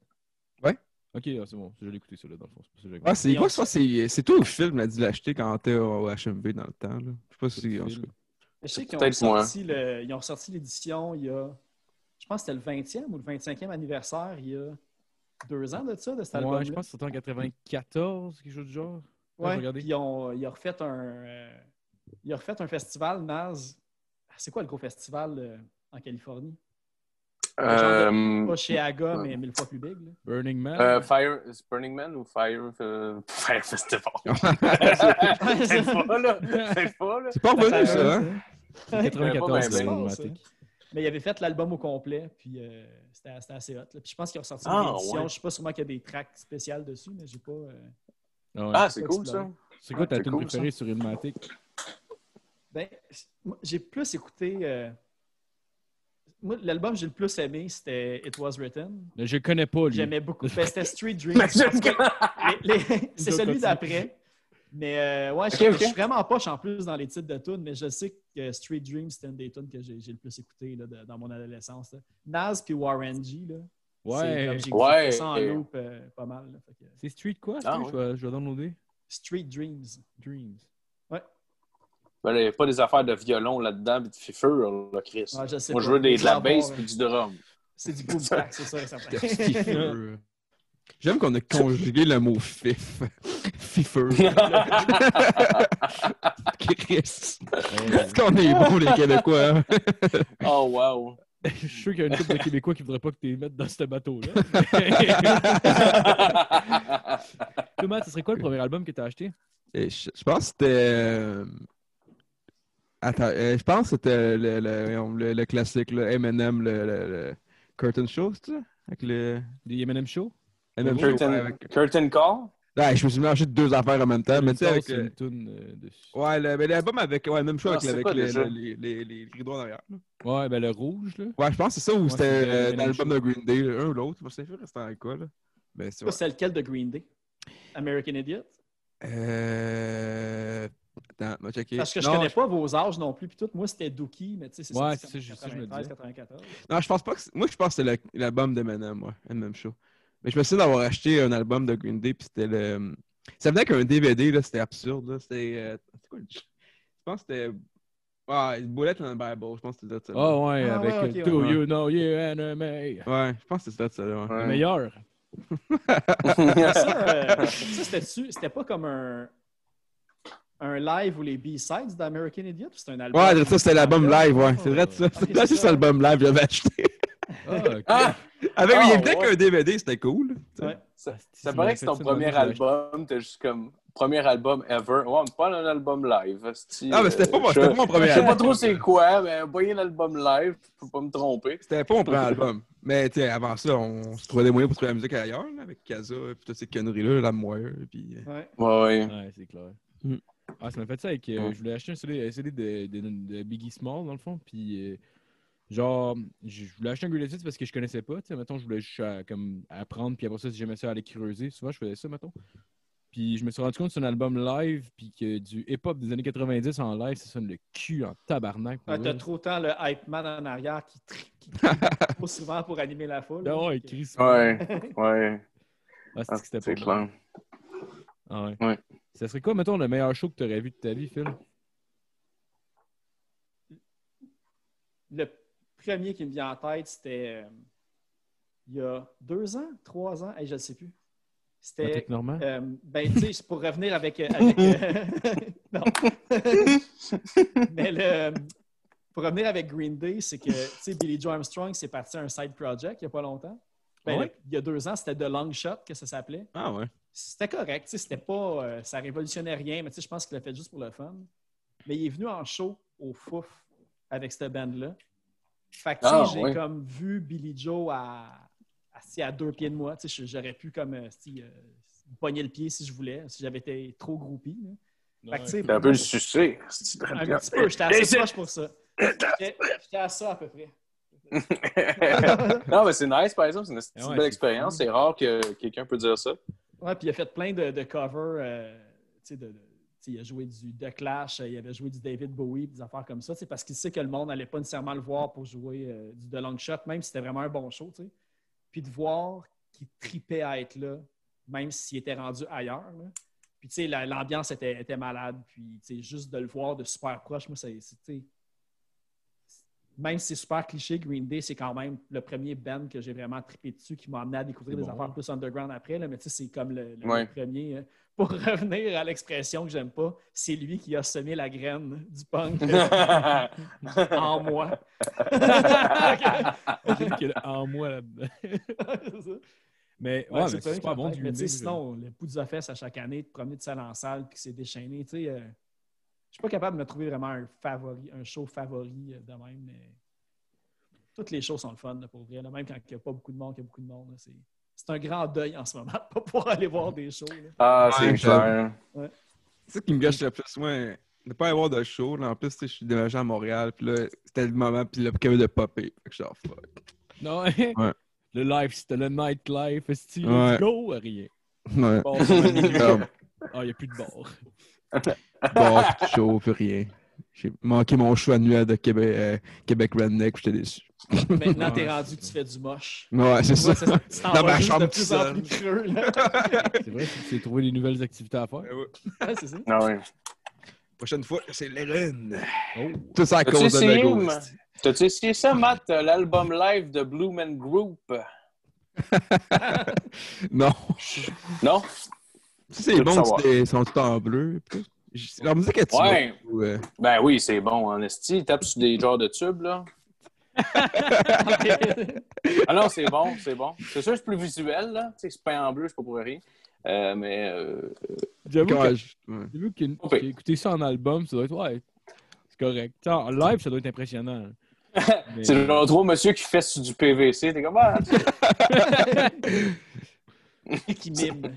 Ouais. Ok, ah, c'est bon. Je l'ai écouté, ça, là, dans le fond. C'est ça j'ai Ah, c'est quoi, que c'est- c'est toi Phil m'a dit de l'acheter quand t'es au HMV dans le temps. Là? Je sais pas si. en tout cas. Je sais qu'ils ont sorti le- ils ont sorti l'édition il y a, je pense que c'était le 20e ou le 25e anniversaire il y a deux ans de ça, de cet album. Ouais, je pense que c'était en 94, quelque chose du genre. Ouais, Ouais, regardez. puis ils ont, ils ont refait un, euh, ils ont refait un festival, Naz. C'est quoi le gros festival euh, en Californie? Euh, Pas chez Aga, mais mille fois plus big. là. Burning Man. euh, Fire, c'est Burning Man ou Fire, euh, Fire Festival? C'est pas, là. C'est pas, là. C'est pas revenu, Ça hein? ben, 94, ben, le ben, Lunatic. Mais il avait fait l'album au complet, puis euh, c'était assez hot. là. Puis je pense qu'il a ressorti Ah, une édition. ouais. Je sais pas sûrement qu'il y a des tracks spéciales dessus, mais j'ai pas. euh, Ah ouais. Ah, c'est cool, ça. c'est quoi ta c'est tune préférée sur Ilmatic? Ben, j'ai plus écouté. euh, Moi, l'album que j'ai le plus aimé, c'était It Was Written. Je le connais pas, lui. J'aimais beaucoup. Ben, c'était Street Dreams. Mais je- les- les- C'est celui d'après. Mais euh, ouais, je, je suis vraiment poche en plus dans les titres de tunes, mais je sais que Street Dreams, c'était une des tunes que j'ai j'ai le plus écouté là, de- dans mon adolescence. là. Nas puis Warren G, là. c'est Ouais. comme J'ai Ouais. ça en loop euh, pas mal. là. Fait que, C'est Street quoi? Ah? Je vais- je vais downloader. Street Dreams. Dreams. Ben, il n'y a pas des affaires de violon là-dedans et de fifure, là, Chris. Ouais, je sais Moi, pas. je veux des, de la bass et du drum. C'est du boom back, c'est ça. Fifeur. J'aime qu'on a conjugué le mot fif. Fifeur. Chris. Est-ce qu'on est bons, les Québécois? hein? oh, wow. Je suis sûr qu'il y a une couple de Québécois qui ne voudraient pas que tu les mettes dans ce bateau-là. Matt, ce serait quoi le premier album que tu as acheté? Et Je, je pense que c'était. Attends, euh, je pense que c'était le, le, le- le classique, le Eminem, le, le- le Curtain Show, c'est ça? Avec le. Des M&M Show? Eminem Show, ouais, Curtain, avec- Curtain Call? Ouais, je me suis mélangé deux affaires en même temps, mais tu sais, avec. Une toune euh. Ouais, le- mais l'album avec. Ouais, même chose Ah, avec, c'est avec quoi les, les, les, les rideaux en arrière. là. Ouais, ben le rouge, là. Ouais, je pense que c'est ça ou Ouais, c'était euh, dans l'album Show. de Green Day, un ou l'autre. Je sais pas c'était avec quoi, là. Ben, C'est lequel de Green Day? American Idiot? Euh. Attends, va checker. Parce que je connais pas vos âges non plus. Puis tout, moi, c'était Dookie, mais tu sais, c'est Ouais, ça, je- ça, je me 93, disais. 94. Non, je pense pas que. c'est- Moi, je pense que c'est le- l'album d'Eminem, ouais. Eminem Show. Mais je me souviens d'avoir acheté un album de Green Day, puis c'était le. Ça venait avec un DVD, là, c'était absurde, là. C'était. euh, c'est quoi le- Je pense que c'était. Ah, Bullet in the Bible, je pense que c'était ça. Ah ouais, Ah, avec ouais, ok, euh, Do ouais. You Know You Enemy. Ouais, je pense que c'était ça, là. ouais. Le meilleur. Ça, euh, ça c'était-tu- c'était pas comme un, un live ou les B-sides d'American Idiot? ou C'était un album? Ouais, ça, c'était l'album live, ouais. C'est vrai ça. Là, c'est c'est ça. ça l'album live que j'avais acheté. Ah, ok. Ah! Avec, Ah, il venait ouais. qu'un DVD, c'était cool. Ouais. Ça, paraît que c'est ton premier moi, album. T'es juste comme premier album ever. Ouais, mais pas un album live. Ah, mais c'était pas mon- je- c'était pas mon premier Je sais pas album. trop c'est quoi, mais voyez l'album live, je peux pas me tromper. C'était pas mon premier album. Mais tu sais, avant ça, on se trouvait des moyens pour trouver la musique ailleurs, là, avec Kaza, puis toutes ces conneries-là, la Moire, puis... euh, Ouais. Ouais, ouais. Ouais, c'est clair. Mm. Ah, ça m'a fait ça avec. euh, Ouais. Je voulais acheter un CD, un CD de, de, de Biggie Small, dans le fond. Puis, euh, genre, je voulais acheter un Greatest Hits parce que je connaissais pas. Tu sais, mettons, je voulais juste euh, comme, apprendre. Puis après ça, si j'aimais ça, aller creuser. Souvent, je faisais ça, mettons. Puis, je me suis rendu compte que c'est un album live. Puis que du hip-hop des années 90 en live, ça sonne le cul en tabarnak. Ouais, T'as trop temps le hype man en arrière qui tri- qui crie trop souvent pour animer la foule. Ah ouais, Chris. Ouais, ouais. Ah, c'est Ah, clair. Ah ouais. Ouais. Ça serait quoi, mettons, le meilleur show que tu aurais vu de ta vie, Phil? Le premier qui me vient en tête, c'était euh, il y a deux ans, trois ans, hey, je ne sais plus. C'était. Euh, ben, tu sais, c'est pour revenir avec. euh, avec, euh, non. Mais le, pour revenir avec Green Day, c'est que, tu sais, Billy Joe Armstrong, c'est parti à un side project il n'y a pas longtemps. Ben, Ouais. le- il y a deux ans, c'était The Long Shot que ça s'appelait. Ah ouais. C'était correct, c'était pas. euh, ça révolutionnait rien, mais tu sais, je pense qu'il l'a fait juste pour le fun. Mais il est venu en show au Fouf avec cette band-là. Fait que, tu sais, Ah, j'ai comme vu Billy Joe à, assis à deux pieds de moi. Tu sais, j'aurais pu comme euh, si, euh, pogner le pied si je voulais, si j'avais été trop groupie. Fait que, T'as un peu le sucé. c'est un très petit peu, j'étais assez proche pour ça. J'étais à ça à peu près. non, mais c'est nice, par exemple. C'est une, ouais, belle expérience. C'est rare que quelqu'un peut dire ça. Ouais, puis il a fait plein de, covers. euh, de, il a joué du The Clash, euh, il avait joué du David Bowie, des affaires comme ça, parce qu'il sait que le monde n'allait pas nécessairement le voir pour jouer euh, du The Long Shot, même si c'était vraiment un bon show. tu sais. Puis de voir qu'il tripait à être là, même s'il était rendu ailleurs. Puis tu sais, la- l'ambiance était, malade. Puis tu sais, juste de le voir de super proche, moi, c'est, même si c'est super cliché, Green Day, c'est quand même le premier band que j'ai vraiment trippé dessus, qui m'a amené à découvrir des bon. affaires plus underground après. Là, mais tu sais, c'est comme le, le Ouais. premier. hein. Pour revenir à l'expression que j'aime pas, c'est lui qui a semé la graine du punk en moi. En moi là-dedans. Mais Ouais, ouais, c'est pas bon du Mais sinon, le pouls de fesse à chaque année, de promener de salle en salle, puis c'est déchaîné, tu sais, euh, suis pas capable de me trouver vraiment un favori, un show favori euh, de même, mais toutes les shows sont le fun, là, pour vrai. là. même quand il n'y a pas beaucoup de monde, qu'il y a beaucoup de monde. c'est, c'est un grand deuil en ce moment de pas pouvoir aller voir des shows. là. Ah, c'est Ouais, clair. C'est ça qui me gâche le plus, moi, de ne pas avoir de show. Là. En plus, je suis déménagé à Montréal, puis là, c'était le moment, puis là, Kevin de popper. Fait que je suis genre, fuck. Non, Ouais. le live, c'était le nightlife, style, Ouais. go, rien. Ouais. Bon, ah, il n'y a plus de bar. bar, show, puis rien. J'ai manqué mon show annuel de Québec, euh, Québec Redneck, j'étais déçu. Maintenant, t'es Ouais. rendu tu fais du moche. Ouais, c'est ça. Ouais, c'est ça. Tu Dans ma chambre de plus en plus creux. C'est vrai, c'est trouver des nouvelles activités à faire. Ouais, c'est ça. Ah ouais. Prochaine fois, c'est l'Eren. Oh. Tout ça à cause de Lego. T'as-tu essayé ça, Matt, euh, l'album live de Blue Man Group? Non. Non? C'est bon, ils sont tout en bleu. Je- Leur musique est Ouais. ouais. Ben oui, c'est bon, en esti. Il tape sur des genres de tubes, là. Ah non, c'est bon, c'est bon. C'est sûr que c'est plus visuel, là. Tu sais, c'est peint en bleu, c'est pas pour rien. Euh, mais euh, J'avoue que, je- ouais. j'avoue qu'une- Ok. qu'écouter ça en album, ça doit être, ouais, c'est correct. En live, ça doit être impressionnant. Mais- c'est genre trois monsieur qui fait sur du PVC. T'es comme, ah, qui mime.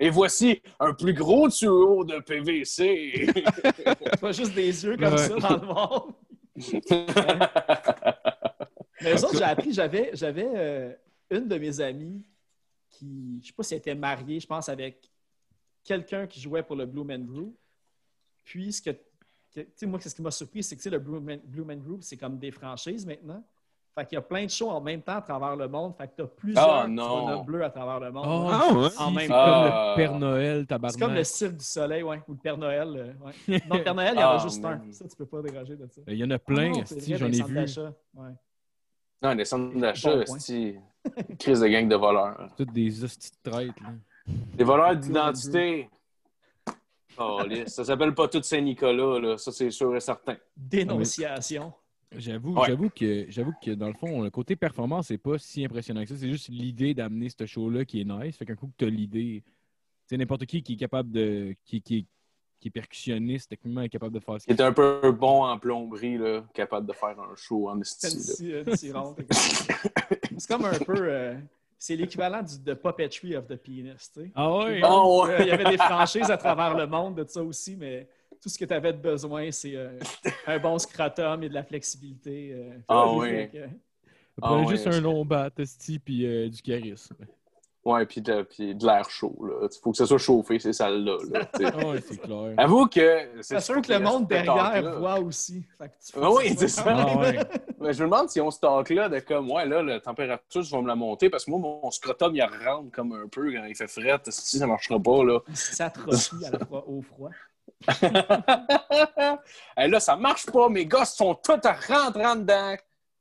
Et voici un plus gros tuyau de PVC. Pas juste des yeux comme Ouais. ça dans le noir. Mais eux autres, j'ai appris, j'avais, j'avais euh, une de mes amies qui, je sais pas si elle était mariée, je pense, avec quelqu'un qui jouait pour le Blue Man Group. Puis, ce que, tu moi, ce qui m'a surpris, c'est que tu le Blue Man, Blue Man Group, c'est comme des franchises maintenant. Fait qu'il y a plein de shows en même temps à travers le monde. Fait que tu as plusieurs. Tournois bleus à travers le monde. Oh, ouais? si, En même c'est temps. comme le Père Noël, C'est tabarnak. comme le Cirque du Soleil, ouais, ou le Père Noël. euh, ouais. Non, le Père Noël, il y en a juste un. Ça, tu peux pas déroger de ça. Il y en a plein, non, c'est esti, vrai, j'en des ai centres vu. Ouais. non, des centres d'achat, Bon esti. Crise de gang de voleurs. Toutes des hosties de traîtres, là. Des voleurs d'identité. Oh, ça s'appelle pas tout Saint-Nicolas, là. Ça, c'est sûr et certain. Dénonciation. J'avoue, Ouais. j'avoue que j'avoue que dans le fond, le côté performance, c'est pas si impressionnant que ça. C'est juste l'idée d'amener ce show-là qui est nice. Fait qu'un coup que tu as l'idée, c'est n'importe qui qui est capable de. qui, qui, qui est percussionniste, techniquement, est capable de faire ce Il est un peu bon en plomberie, là, capable de faire un show en scie ronde. C'est comme un peu. euh, c'est l'équivalent du de Puppetry of the Penis. Tu sais. Ah ouais? Ah ouais. Euh, Il y avait des franchises à travers le monde de ça aussi, mais tout ce que tu avais de besoin, c'est euh, un bon scrotum et de la flexibilité. euh. Ah que- Prends Ah ouais, juste un long bat, esti, puis euh, du charisme. Ouais, puis de, puis de l'air chaud, là. Il faut que ça soit chauffé, ces salles-là. là. Ah ouais, c'est clair. Avoue que. C'est sûr que le monde derrière voit aussi. Fait que tu Ah oui, c'est ça Ah ouais. Mais je me demande si on ce stock-là de comme, ouais, là, la température, je vais me la monter parce que moi, mon scrotum, il rentre comme un peu quand il fait fret. Si ça marchera pas, là. Ça à la fois au froid. Et là, ça marche pas. Mes gosses sont tous rentrant dedans.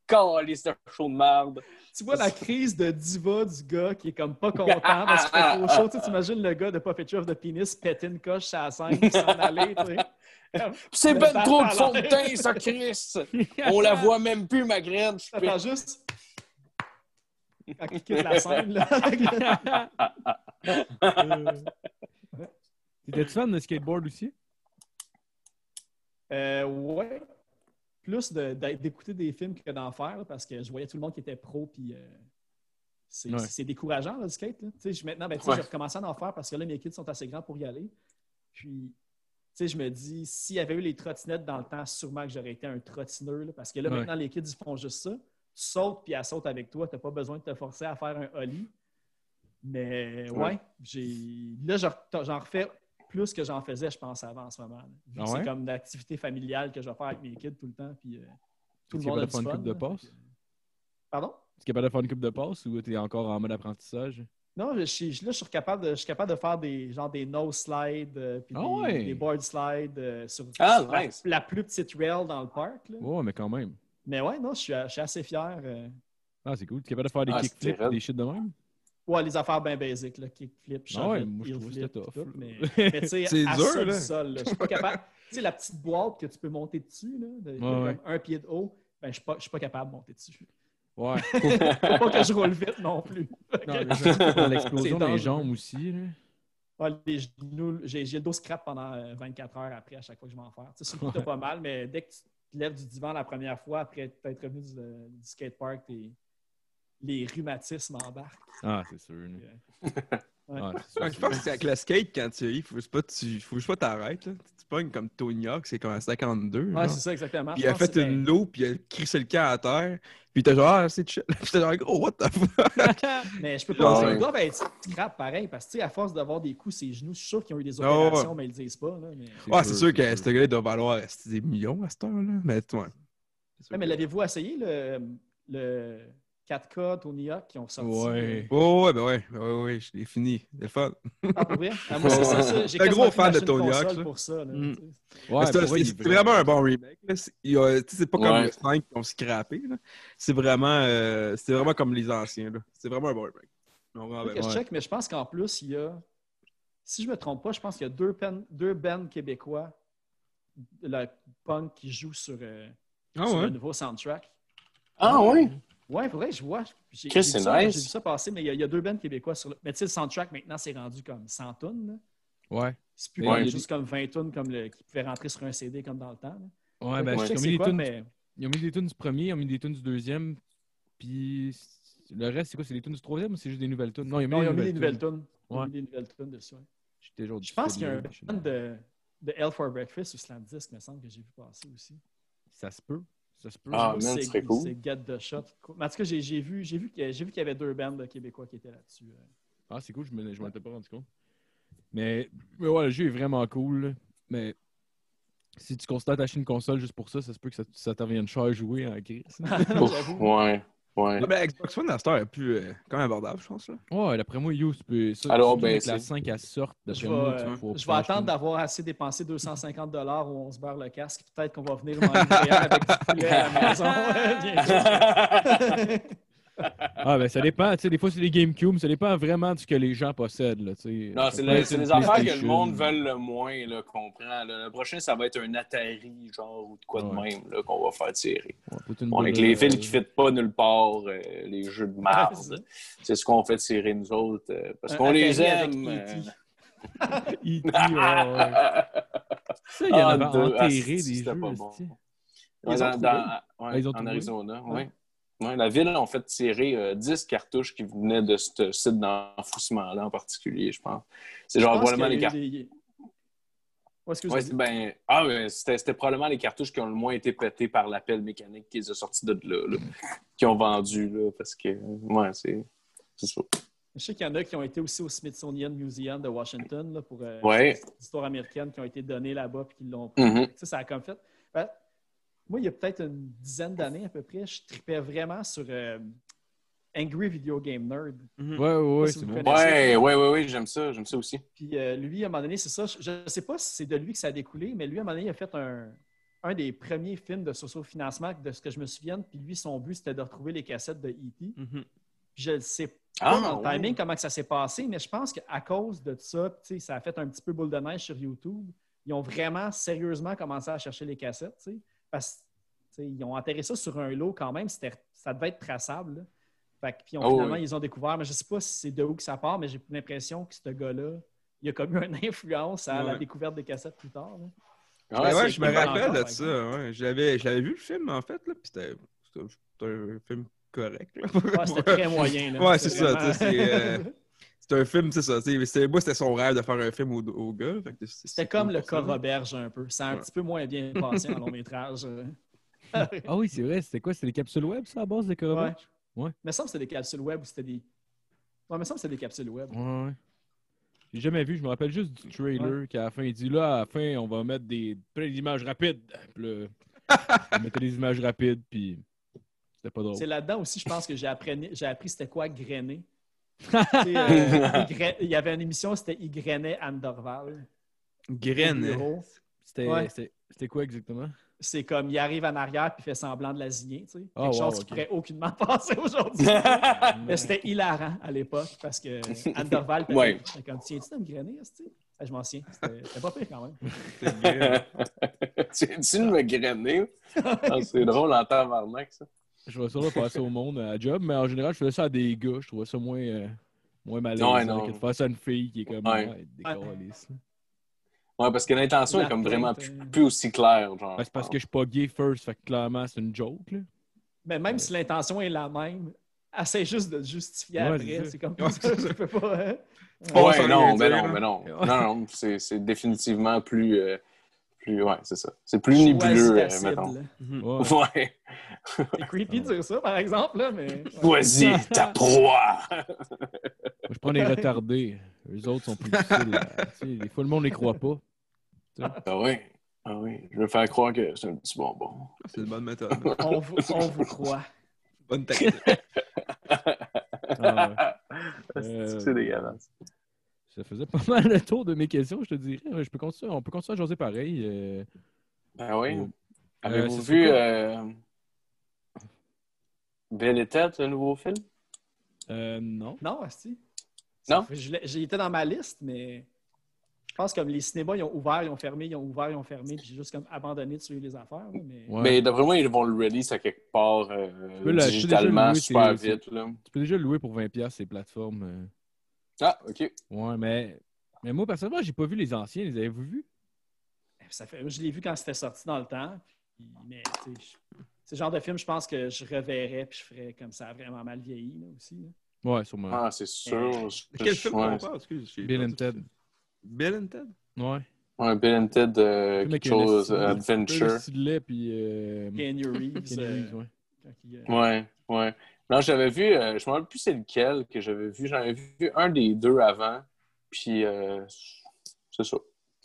Calice de chaud de marde. Tu vois la crise de diva du gars qui est comme pas content parce qu'il fait trop chaud. Tu sais, t'imagines le gars de Puppetry of the Penis péter une coche sur la scène et s'en aller, c'est Le ben trop de fond de l'air. teint, ça, Chris. On la voit même plus, ma graine. Je suis juste quand il quitte la scène, là. T'étais-tu fan de skateboard aussi? Euh, ouais. Plus de- d'écouter des films que d'en faire, là, parce que je voyais tout le monde qui était pro, puis euh, c'est Ouais. décourageant, là, le skate. Là. Je- maintenant, ben, Ouais. j'ai recommencé à en faire parce que là, mes kids sont assez grands pour y aller. Puis, tu sais, je me dis, s'il y avait eu les trottinettes dans le temps, sûrement que j'aurais été un trottineur, là, parce que là, Ouais. maintenant, les kids, ils font juste ça. Tu sautes, puis elles sautent avec toi. Tu n'as pas besoin de te forcer à faire un ollie. Mais, ouais, j'ai là, j'en refais plus que j'en faisais, je pense, avant en ce moment. Ah C'est comme une activité familiale que je vais faire avec mes kids tout le temps. Puis, euh, tout le Tu es monde a capable de faire du une fun. coupe de passe? Pardon? Tu es capable de faire une coupe de passe ou t'es encore en mode apprentissage? Non, je suis, là, je suis capable de, je suis capable de faire des, genre des nose slides, euh, puis Ah des, ouais. des board slides euh, sur, Ah, sur la, nice. la plus petite rail dans le parc. là. Ouais, mais quand même. Mais ouais, non, je suis, je suis assez fier. euh. Ah, c'est cool. Tu es capable de faire des Ah, kickflips des shit de même? Ouais, les affaires bien basiques, là, kickflip, Ah ouais, trouve que flip, tout, mais, mais tu sais, C'est à dur, ça, là. sol, là, je suis pas capable. Tu sais, la petite boîte que tu peux monter dessus, là, de, de Ouais, comme un pied de haut, ben, je suis pas, je suis pas capable de monter dessus. Ouais. Faut pas que je roule vite non plus. Non, mais je dans l'explosion des jambes aussi. Là. Ouais, les genoux, j'ai, j'ai le dos scrap pendant euh, 24 heures après à chaque fois que je vais en faire. Tu sais, pas mal, mais dès que tu te lèves du divan la première fois, après être revenu du, euh, du skatepark, t'es- les rhumatismes embarquent. Ah, c'est sûr. là. Ouais. Ah, c'est sûr, Ouais, je pense que c'est avec le skate, quand tu y faut pas tu faut juste pas t'arrêter. là. Tu pognes comme Tony Hawk, c'est comme un 52. Ouais, genre. c'est ça exactement. Puis il a fait une loupe, puis il a crissé le camp à terre. Puis t'es genre, ah, c'est chill. Puis t'es genre, oh, what the fuck? Mais je peux Ah pas ouais. ils doivent être pareil, parce que tu sais, à force d'avoir des coups, ses genoux, je suis sûr qu'ils ont eu des Ah ouais. opérations, mais ils le disent pas. Là, mais... Ouais, c'est sûr que ce gars-là doit valoir c'est des millions à cette heure-là. Mais Ouais, mais l'avez-vous essayé le, le 4K Tony Hawk qui ont sorti? Ouais. Oh, ouais, ben ouais, ouais, ouais, ouais, je l'ai fini. C'est le fun. Ah, pour vrai? Ah, moi, c'est ça, ça. J'ai Un gros fan de Tony Hawk, ça. pour ça. là, Mm. tu sais. Ouais, Mais c'est vrai, vraiment un bon remake. C'est pas comme Ouais. le 5 qui ont scrappé. C'est vraiment, euh, c'est vraiment comme les anciens. là. C'est vraiment un bon remake. Non, vraiment, Faut ben, que je check, mais je pense qu'en plus, il y a. Si je me trompe pas, je pense qu'il y a deux, pen- deux bands québécois, de la punk qui jouent sur, euh, Ah sur ouais? le nouveau soundtrack. Ah oui? Ouais, faudrait que je vois. J'ai vu c'est ça- nice. J'ai vu ça passer, mais il y, a, il y a deux bands québécois sur le. Mais tu sais, le soundtrack maintenant, c'est rendu comme 100 tonnes. Ouais. C'est plus Ouais, il juste comme 20 tonnes comme le, qui pouvait rentrer sur un CD comme dans le temps. là. Ouais, ben, je ils sais ont mis quoi, tunes- mais. Ils ont mis des tunes du premier, ils ont mis des tunes du deuxième, puis le reste, c'est quoi? C'est des tunes du troisième ou c'est juste des nouvelles tunes? Non, ils ont mis, Non, des, ils ont mis des nouvelles nouvelles tunes. Ils ont mis des nouvelles tunes dessus. Je pense qu'il y a un band de, de Hell for Breakfast ou Slam Disc, me semble, que j'ai vu passer aussi. Ça se peut. Ça se peut. Ah, man, ce serait cool. C'est Get the Shot. Mais en tout cas, j'ai vu, j'ai vu qu'il y avait deux bands de Québécois qui étaient là-dessus. euh. Ah, c'est cool, je me- je m'en étais pas rendu compte. Mais, mais ouais, le jeu est vraiment cool. Mais si tu constates acheter une console juste pour ça, ça se peut que ça, ça t'en vienne cher à jouer en crise. J'avoue. ouais. Ouais. Ah, ben, Xbox One, cette heure, est plus euh, quand même abordable, je pense. Là. Ouais, d'après moi, You, tu peux. Ça, Alors, surtout ben, avec la c'est- 5 à sorte, d'après moi, tu euh, pouvoir je vais attendre d'avoir assez dépensé 250 où on se beurre le casque. Peut-être qu'on va venir un avec du poulet à la maison. Ah, ben ça dépend. Tu sais, des fois, c'est les GameCube, ça dépend vraiment de ce que les gens possèdent. Là, tu sais. Non, c'est les affaires que le monde veut le moins là, qu'on prend. là. Le prochain, ça va être un Atari, genre, ou de quoi de même là, qu'on va faire tirer. Ouais, Bon, avec de- les fils qui ne fitent pas nulle part, euh, les jeux de marde. c'est ce qu'on fait tirer nous autres, euh, parce qu'on les aime. E.T.. euh. E.T., ouais, ouais. Ça, il y en Ah, avait deux. Ah, enterré des jeux. Ils dans- ont Ah, en? Arizona, Ouais. Ouais. La ville a fait tirer euh, 10 cartouches qui venaient de ce site d'enfouissement-là en particulier, je pense. C'est genre probablement les cartouches. des- Ouais, ben, ah, c'était probablement les cartouches qui ont le moins été pétées par l'appel mécanique qui les a sortis de là, là, qui ont vendu, là, parce que, ouais, c'est ça. Je sais qu'il y en a qui ont été aussi au Smithsonian Museum de Washington là, pour euh, l'histoire américaine qui ont été données là-bas et qui l'ont pris. Mhm. Tu sais, ça a comme fait. Ben, moi, il y a peut-être une dizaine d'années à peu près, je tripais vraiment sur euh, Angry Video Game Nerd. Ouais, ouais, ouais, si c'est vous bon. connaissez. Ouais, ouais, ouais, ouais, j'aime ça, j'aime ça aussi. Puis euh, lui, à un moment donné, c'est ça. Je ne sais pas si c'est de lui que ça a découlé, mais lui, à un moment donné, il a fait un, un des premiers films de socio-financement, de ce que je me souvienne. Puis lui, son but, c'était de retrouver les cassettes de E.T. Puis je ne sais pas Ah, dans le ouais. timing comment que ça s'est passé, mais je pense qu'à cause de ça, tu sais, ça a fait un petit peu boule de neige sur YouTube. Ils ont vraiment sérieusement commencé à chercher les cassettes, tu sais, parce que tu sais, ils ont enterré ça sur un lot quand même. Ça devait être traçable. là. Fait que, puis on- Oh, finalement, oui. ils ont découvert, mais je ne sais pas si c'est de où que ça part, mais j'ai l'impression que ce gars-là, il a comme eu une influence à la découverte des cassettes plus tard. là. Ah, Ben ouais, je me rappelle encore, de ça. Ouais. Je l'avais je l'avais vu le film, en fait, là, puis c'était un film correct. Là, Ouais, c'était très moyen. là. Ouais, c'est ça, sais, c'est, C'était un film, c'est ça. c'était- Moi, c'était son rêve de faire un film au, au gars. fait que c'est- c'est C'était comme le ça, cas. Roberge un peu. C'est un Ouais. petit peu moins bien passé en long métrage. Ah oui, c'est vrai. C'était quoi? C'était des capsules web, ça, à base de Corobach? Il me semble que c'était des capsules web ou c'était des. Ouais, il me semble que c'était des capsules web. Ouais, ouais. J'ai jamais vu, je me rappelle juste du trailer qu'à la fin, il dit là, à la fin, on va mettre des plein d'images rapides. Puis là, on mettait des images rapides, puis c'était pas drôle. C'est là-dedans aussi, je pense que j'ai appris, j'ai appris c'était quoi grainer. Euh, il y avait une émission, c'était Il grainait Anne Dorval. C'était Ouais. quoi exactement? C'est comme il arrive en arrière puis fait semblant de la zigner. Tu sais. Ah, Quelque wow, chose qui pourrait aucunement passer aujourd'hui. Mais c'était hilarant à l'époque parce que Anne Dorval Ouais. comme tiens-tu de me grainer, Je m'en souviens. C'était pas pire quand même. tu tu de me grainer? Ah, c'est drôle en tabarnak, ça. Je vois ça là, passer au monde à job, mais en général, je faisais ça à des gars. Je trouvais ça moins, euh, moins malaisant Ouais, non. que de faire ça à une fille qui est comme Ouais. ouais. Ouais, parce que l'intention est comme vraiment plainte, plus, euh. plus aussi claire. Genre. Ben, c'est parce que je suis pas gay first, fait que clairement, c'est une joke. Là. Mais même si l'intention est la même, essaie juste de te justifier Ouais, après. c'est comme Ouais, ça. Tu peux pas. hein. Ouais, non, mais dire, non, mais non. Non, non, c'est c'est définitivement plus. euh, plus ouais, c'est ça. C'est plus nébuleux, euh, mettons. Ouais. C'est creepy de dire ça, par exemple, là, mais. Choisis ta proie. Moi, je prends les retardés. Eux autres sont plus difficiles. à- tu sais, des fois, le monde les croit pas. Ah oui. Ah oui. Je vais faire croire que c'est un petit bonbon. C'est une bonne méthode. On vous, on vous croit. Bonne tactique. Ah, Euh, C'est dégueulasse. Ça faisait pas mal le tour de mes questions, je te dirais. Je peux continuer, on peut continuer à jaser pareil. euh, Ben oui. euh, Avez-vous vu Belle et Tête, le nouveau film? euh, non. Non, Asti. Non? J'ai été dans ma liste, mais je pense que comme les cinémas, ils ont ouvert, ils ont fermé, ils ont ouvert, ils ont fermé, puis j'ai juste comme abandonné de suivre les affaires. mais... Ouais. Mais d'après moi, ils vont le release à quelque part euh, peux digitalement déjà le super vite. Là. Tu peux déjà le louer pour 20$ ces plateformes. euh. Ah, OK. Ouais, mais, mais moi, personnellement, j'ai pas vu les anciens. Les avez-vous vus? Ça fait, je l'ai vu quand c'était sorti dans le temps. puis- mais tu sais, je- c'est le genre de film, je pense que je reverrais puis je ferais comme ça vraiment mal vieilli là, aussi. là. Ouais, sûrement. Ah, c'est sûr. Euh, quel film ouais. on parle? Excuse, Bill and Ted. Bill and Ted? Ouais. Ouais, Bill and Ted, euh, Le quelque chose, euh, Adventure. lait, puis. Euh, Reeves. Euh, ouais. euh, Ouais, ouais. Non, j'avais vu, euh, je me rappelle plus c'est lequel que j'avais vu. J'en avais vu un des deux avant. Puis, euh, c'est ça.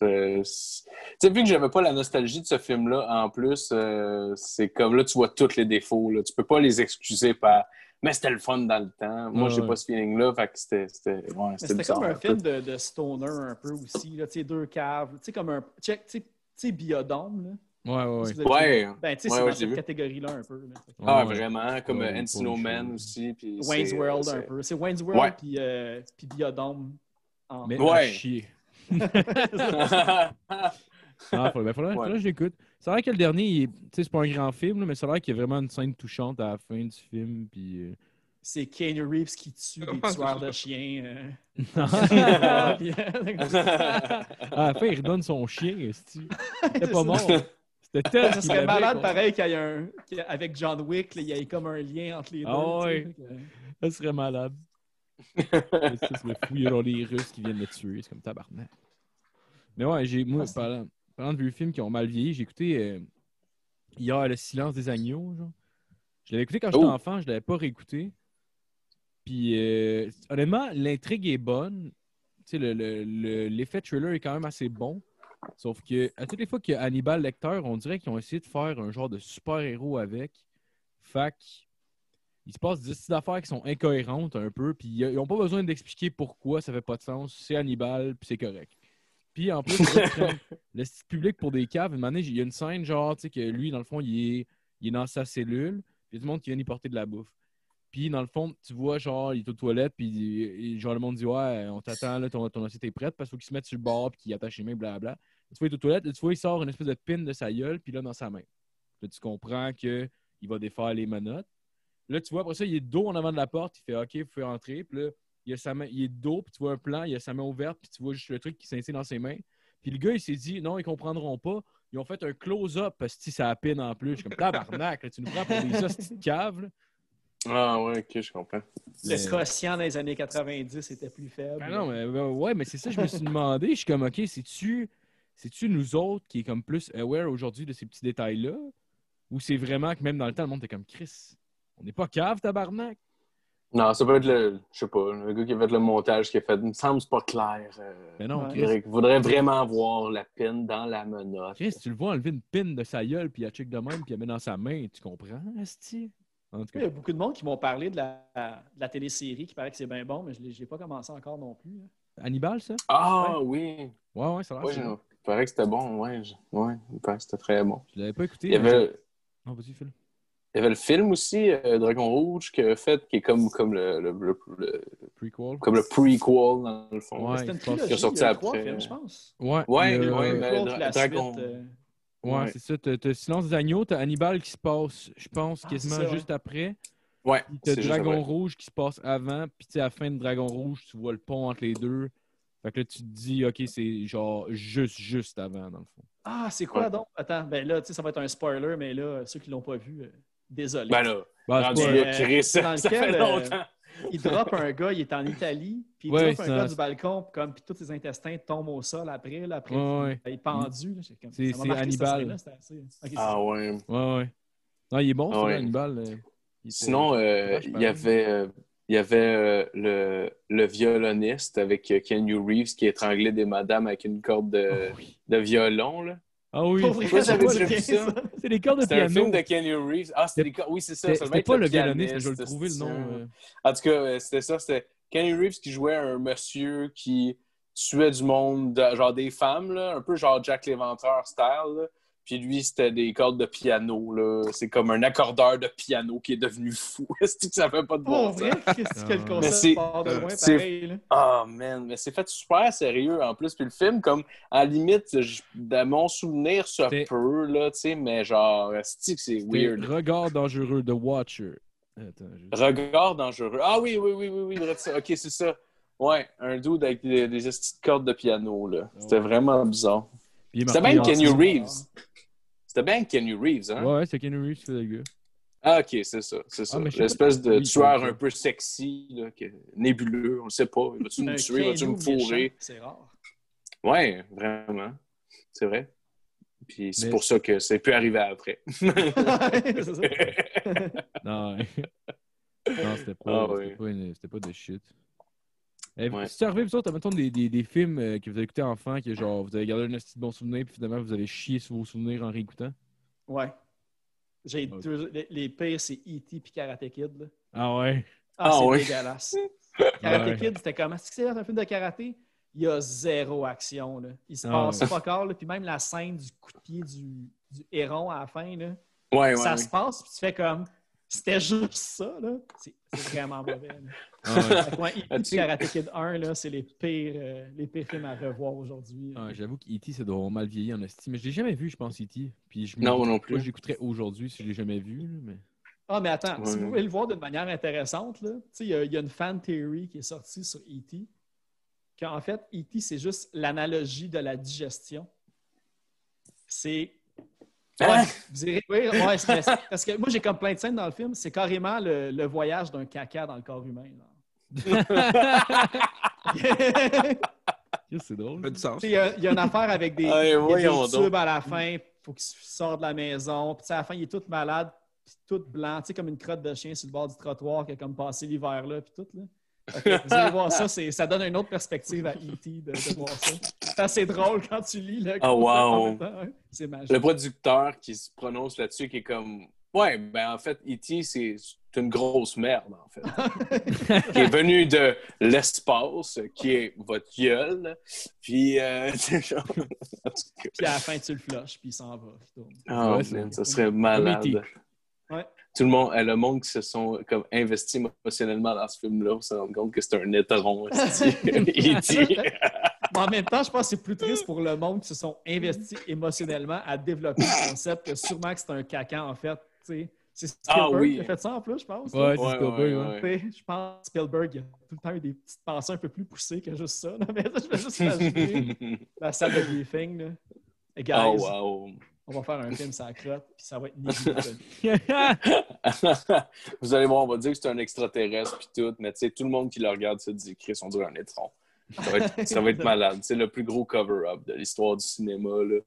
Euh, c'est- tu sais, vu que j'avais pas la nostalgie de ce film-là, en plus, euh, c'est comme là, tu vois tous les défauts. Là. Tu peux pas les excuser par. Mais c'était le fun dans le temps. Moi, Ouais, j'ai ouais. pas ce feeling-là. Fait que c'était. C'était ouais, comme un film de, de stoner un peu aussi. Là, tu sais, deux caves. Tu sais, comme un. Check, tu sais- Biodome. Là. Ouais, ouais, ouais. Ben, tu sais, Ouais, c'est ouais, dans cette catégorie-là un peu. là. Ah, Ouais. vraiment, comme Ouais, Encino Man ouais. aussi. Puis Wayne's World un peu. C'est Wayne's World Ouais. puis, euh, puis Biodome. en- Mais Ouais. chier. Ah, faudrait, ben, faudrait, Ouais. faudrait que je l'écoute. C'est vrai que le dernier, c'est pas un grand film, là, mais c'est vrai qu'il y a vraiment une scène touchante à la fin du film. Puis, euh, C'est Keanu Reeves qui tue des tueurs de chiens. euh. À la fin, il redonne son chien. C'était pas mort. C'était tel Ça qu'il serait malade quoi. pareil qu'il y ait un. qu'il y ait- Avec John Wick, là, il y ait comme un lien entre les deux. Ah tu sais, ouais. Ça serait malade. Serait fou. Il y a genre les Russes qui viennent le tuer. C'est comme tabarnak. Mais ouais, j'ai, moi, Ah, c'est- parlant, parlant de vieux films qui ont mal vieilli, j'ai écouté euh, hier Le silence des agneaux. Genre. Je l'avais écouté quand j'étais Oh. enfant, je l'avais pas réécouté. Puis euh, honnêtement, l'intrigue est bonne. Sais, le- le- le- l'effet thriller est quand même assez bon. Sauf que à toutes les fois qu'il y a Hannibal Lecter, on dirait qu'ils ont essayé de faire un genre de super-héros avec. Fac, il se passe des affaires qui sont incohérentes un peu, puis ils n'ont pas besoin d'expliquer pourquoi ça fait pas de sens. C'est Hannibal, puis c'est correct. Puis en plus, le public pour des caves. Une année, il y a une scène, genre, tu sais, que lui, dans le fond, il est, il est dans sa cellule, puis il y a du monde qui vient y porter de la bouffe. Puis dans le fond, tu vois, genre, il est aux toilettes, puis il- genre, le monde dit Ouais, on t'attend, là, ton, ton assiette est prête, parce qu'il faut qu'il se mette sur le bord, puis qu'il attache les mains, blablabla. Tu vois, il est aux toilettes, là, tu vois, il sort une espèce de pin de sa gueule, puis là, dans sa main. Là, tu comprends qu'il va défaire les menottes. Là, tu vois, après ça, il est dos en avant de la porte, il fait OK, vous pouvez entrer, puis là, il, a sa main, il est dos, puis tu vois un plan, il a sa main ouverte, puis tu vois juste le truc qui s'inscrit dans ses mains. Puis le gars, il s'est dit Non, ils comprendront pas. Ils ont fait un close-up parce que ça a pin en plus. Je suis comme tabarnak, là, tu nous prends pour des hosties de cave. là. Ah, ouais, ok, je comprends. Le quotient dans les années 90 était plus faible. Ben non, mais ben, ouais, mais c'est ça, je me suis demandé. Je suis comme, OK, c'est-tu, c'est-tu nous autres qui est comme plus aware aujourd'hui de ces petits détails-là? Ou c'est vraiment que même dans le temps, le monde était comme Chris, on n'est pas cave, tabarnak? Non, ça peut être le, je sais pas, le gars qui a fait le montage qui a fait, il me semble c'est pas clair. euh, Mais non, Ouais. Chris. il faudrait vraiment voir la pine dans la menotte. Chris, tu le vois enlever une pin de sa gueule, puis il a check de même, puis il la met dans sa main, tu comprends, Asti? En tout Il y cas, a beaucoup de monde qui m'ont parlé de la, de la télésérie qui paraît que c'est bien bon, mais je n'ai pas commencé encore non plus. hein. Hannibal, ça? Ah oui. Ouais, ouais, ça a l'air. Ouais, il paraît que c'était bon. Ouais, je- ouais, il paraît que c'était très bon. Je l'avais pas écouté. Il y mais avait, j'ai- Non, vas-y, Phil. Il y avait le film aussi, euh, Dragon Rouge, qui a fait, qui est comme, comme le, le- le- le- Prequel. comme le prequel, dans le fond. Ouais, qu'il est sorti après. trois films, je pense. Ouais, Ouais, ouais, mais Dra- Dragon- suite, euh, Ouais, Ouais. c'est ça. T'as Silence des agneaux, t'as Hannibal qui se passe, je pense, Ah, quasiment juste après. Ouais, t'as Dragon après. Rouge qui se passe avant. Puis tu sais, à la fin de Dragon Rouge, tu vois le pont entre les deux. Fait que là, tu te dis, OK, c'est genre juste, juste avant, dans le fond. Ah, c'est quoi Ouais. donc? Attends, ben là, tu sais, ça va être un spoiler, mais là, ceux qui l'ont pas vu, euh, désolé. Ben là, Bah, rendu là, Chris, ça, ça lequel, fait euh, longtemps. il drop un gars, il est en Italie, puis il Ouais, drop un gars du balcon, puis comme, puis tous ses intestins tombent au sol après, là, après, Ouais, ouais. il est pendu. là, j'ai comme- C'est- ça Hannibal. c'était assez- Ok, c'est Ah ça. ouais. Ouais, ouais. Non, il est bon, Ah ça, ouais. Hannibal. euh, il Sinon, euh, il y avait, euh, il y avait euh, le, le violoniste avec euh, Keanu Reeves qui étranglait des madames avec une corde de, Ah oui. de violon. Là. Ah oui. C'est des cordes de C'était un piano. film de Keanu Reeves. Ah, c'était des co- Oui, c'est ça. C'était pas le violoniste, mais pianiste, je vais le trouver le c'est nom. euh. En tout cas, euh, c'était ça. C'était Keanu Reeves qui jouait un monsieur qui tuait du monde, de- genre des femmes, là, un peu genre Jack l'Éventreur style. là. Puis lui, c'était des cordes de piano. là. C'est comme un accordeur de piano qui est devenu fou. Est-ce que ça fait pas de bon sens? Ah. Mais concept c'est- part de loin, c'est- pareil, là? Ah, man, mais c'est fait super sérieux en plus. Puis le film, comme, à la limite, je- de mon souvenir, ça peut, là, tu sais, mais genre, c'est que c'est C'était weird. Regard dangereux, The Watcher. Attends, je- Regard dangereux. Ah oui, oui, oui, oui, oui. Ok, c'est ça. Ouais, un dude avec des, des petites cordes de piano, là. C'était Ouais. vraiment bizarre. C'était Kenny Kenny Reeves. C'était bien Kenny Reeves, hein? Ouais, c'est Kenny Reeves qui fait le gars. Ah, ok, c'est ça, c'est ça. sais L'espèce de oui, tueur un peu sexy, là, que- nébuleux, on le sait pas. Vas-tu me tuer, vas-tu me fourrer? C'est rare. Ouais, vraiment. C'est vrai. Puis c'est Mais- pour ça que c'est pu arriver après. C'est ça. Non, ouais. non c'était pas, Ah, c'était ouais. pas, une- c'était pas de shit. Eh, Ouais. C'est arrivé, vous autres, mettons, des, des, des films euh, que vous avez écoutés enfant, que genre, vous avez gardé un petit bon souvenir, puis finalement, vous avez chié sur vos souvenirs en réécoutant? Ouais. J'ai deux- les, les pires, c'est E.T. puis Karate Kid. là. Ah ouais? Ah, Ah c'est ouais. dégueulasse. Karate Ouais. Kid, c'était comment? Est-ce que c'est un film de karaté? Il y a zéro action. Là. Il se Ah passe ouais. pas encore. Là. Puis même la scène du coup de pied du, du héron à la fin, là, Ouais, ouais. ça ouais. se passe, puis tu fais comme. C'était juste ça, là. C'est c'est vraiment mauvais. Ah ouais. Fait que, ouais, E.T. Puis Karate Kid 1, là, c'est les pires, euh, les pires films à revoir aujourd'hui. Ah, J'avoue qu'E.T. ça doit mal vieillir en esti, mais je l'ai jamais vu, je pense, E.T. Puis je Non, plus. j'écouterais aujourd'hui si je l'ai jamais vu, mais... Ah, mais attends, si vous voulez le voir d'une manière intéressante, là, tu sais, il y, y a une fan theory qui est sortie sur E.T. qu'en fait, E.T., c'est juste l'analogie de la digestion. C'est. Ouais, vous parce que moi, j'ai comme plein de scènes dans le film, c'est carrément le, le voyage d'un caca dans le corps humain. c'est drôle. Ça du sens. Il y, a- il y a une affaire avec des, Ah, des tubes à la fin, il faut qu'il sorte de la maison. Puis à la fin, il est tout malade, puis tout blanc, tu sais, comme une crotte de chien sur le bord du trottoir qui a comme passé l'hiver là, puis tout. Là. Que vous allez voir ça, c'est- ça donne une autre perspective à E.T. de, de voir ça. C'est assez drôle quand tu lis le Ah, concept en wow. hein. C'est magique. Le producteur qui se prononce là-dessus, qui est comme. Ouais, ben en fait, E.T., c'est c'est une grosse merde, en fait. qui est venu de l'espace, qui est votre gueule. Puis, euh, c'est genre. Puis à la fin, tu le flushes, puis il s'en va. tourne. Oh, Ouais, ça serait malade. Tout le monde, le monde qui se sont comme investis émotionnellement dans ce film-là, se rend compte que c'est un. Mais en même temps, je pense que c'est plus triste pour le monde qui se sont investis émotionnellement à développer le concept que sûrement que c'est un caca, en fait. C'est Spielberg Ah oui. qui a fait ça en plus, je pense. Ouais, c'est Ouais, Spielberg, ouais, Je pense que Spielberg il a tout le temps eu des petites pensées un peu plus poussées que juste ça. Non, mais ça, je vais juste imaginer la salle de briefing. Là. Hey, guys, oh, wow. On va faire un film la crotte, puis ça va être nébuleux. Vous allez voir, on va dire que c'est un extraterrestre puis tout, mais tu sais, tout le monde qui le regarde se dit Chris, on dirait un étron. Ça va être, ça va être malade. C'est le plus gros cover-up de l'histoire du cinéma. Là.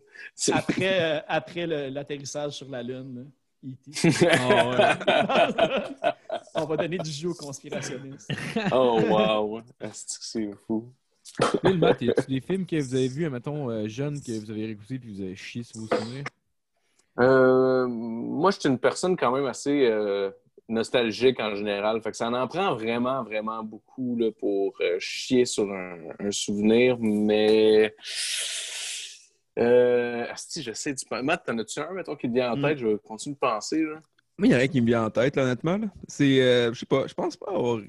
Après, euh, après l'atterrissage sur la Lune, là, ouais. on va donner du jeu aux conspirationnistes. oh, wow. C'est fou? Phil, Matt, y a des films que vous avez vus, mettons, euh, jeunes, que vous avez réécoutés puis vous avez chié sur vos souvenirs? Euh, moi, je suis une personne quand même assez euh, nostalgique en général. Fait que ça en prend vraiment, vraiment beaucoup là, pour euh, chier sur un, un souvenir, mais. Euh, asti, j'essaie de. Matt, t'en as-tu un, mettons, qui te vient en Mm. tête? Je vais continuer de penser. Là. Moi, il y en a un qui me vient en tête, là, honnêtement. là. C'est. euh, je sais pas, je pense pas avoir.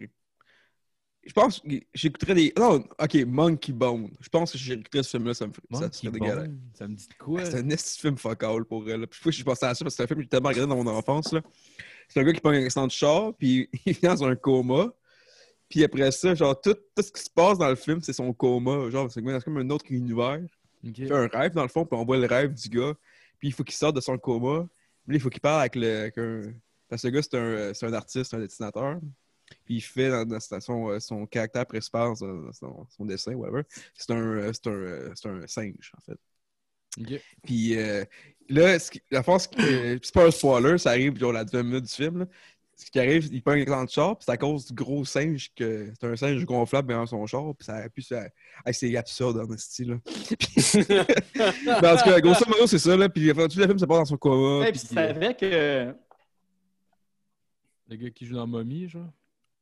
Je pense que j'écouterais des. Non, ok, Monkey Bone. Je pense que j'écouterais ce film-là, ça me ferait, ça serait dégueulasse. Ça me dit de quoi? C'est un esti film fuck all pour elle. Puis je sais pas si je pensais à ça parce que c'est un film que j'ai tellement regardé dans mon enfance. là. C'est un gars qui prend un accident de char, puis il vient dans un coma. Puis après ça, genre, tout, tout ce qui se passe dans le film, c'est son coma. Genre, c'est comme un autre univers. Il fait un rêve, dans le fond, puis on voit le rêve du gars. Puis il faut qu'il sorte de son coma. Puis là, il faut qu'il parle avec, le, avec un... Parce que le gars, c'est un, c'est un artiste, un dessinateur. Puis il fait dans, dans son, euh, son caractère principal, son, son- son dessin, whatever. C'est un, euh, c'est un, euh, c'est un singe, en fait. Puis euh, là, ce qui- la force, euh, c'est pas un spoiler, ça arrive genre la deuxième minute du film. là. Ce qui arrive, il prend un écran de char, puis c'est à cause du gros singe que c'est un singe gonflable dans son char, puis ça appuie sur. Hey, c'est absurde dans ce style. là. Mais en tout cas, grosso modo, c'est ça, là. Puis enfin, tout le film se passe dans son coma. Ouais, puis, puis c'est avec, euh, Le gars qui joue dans Mommy, genre.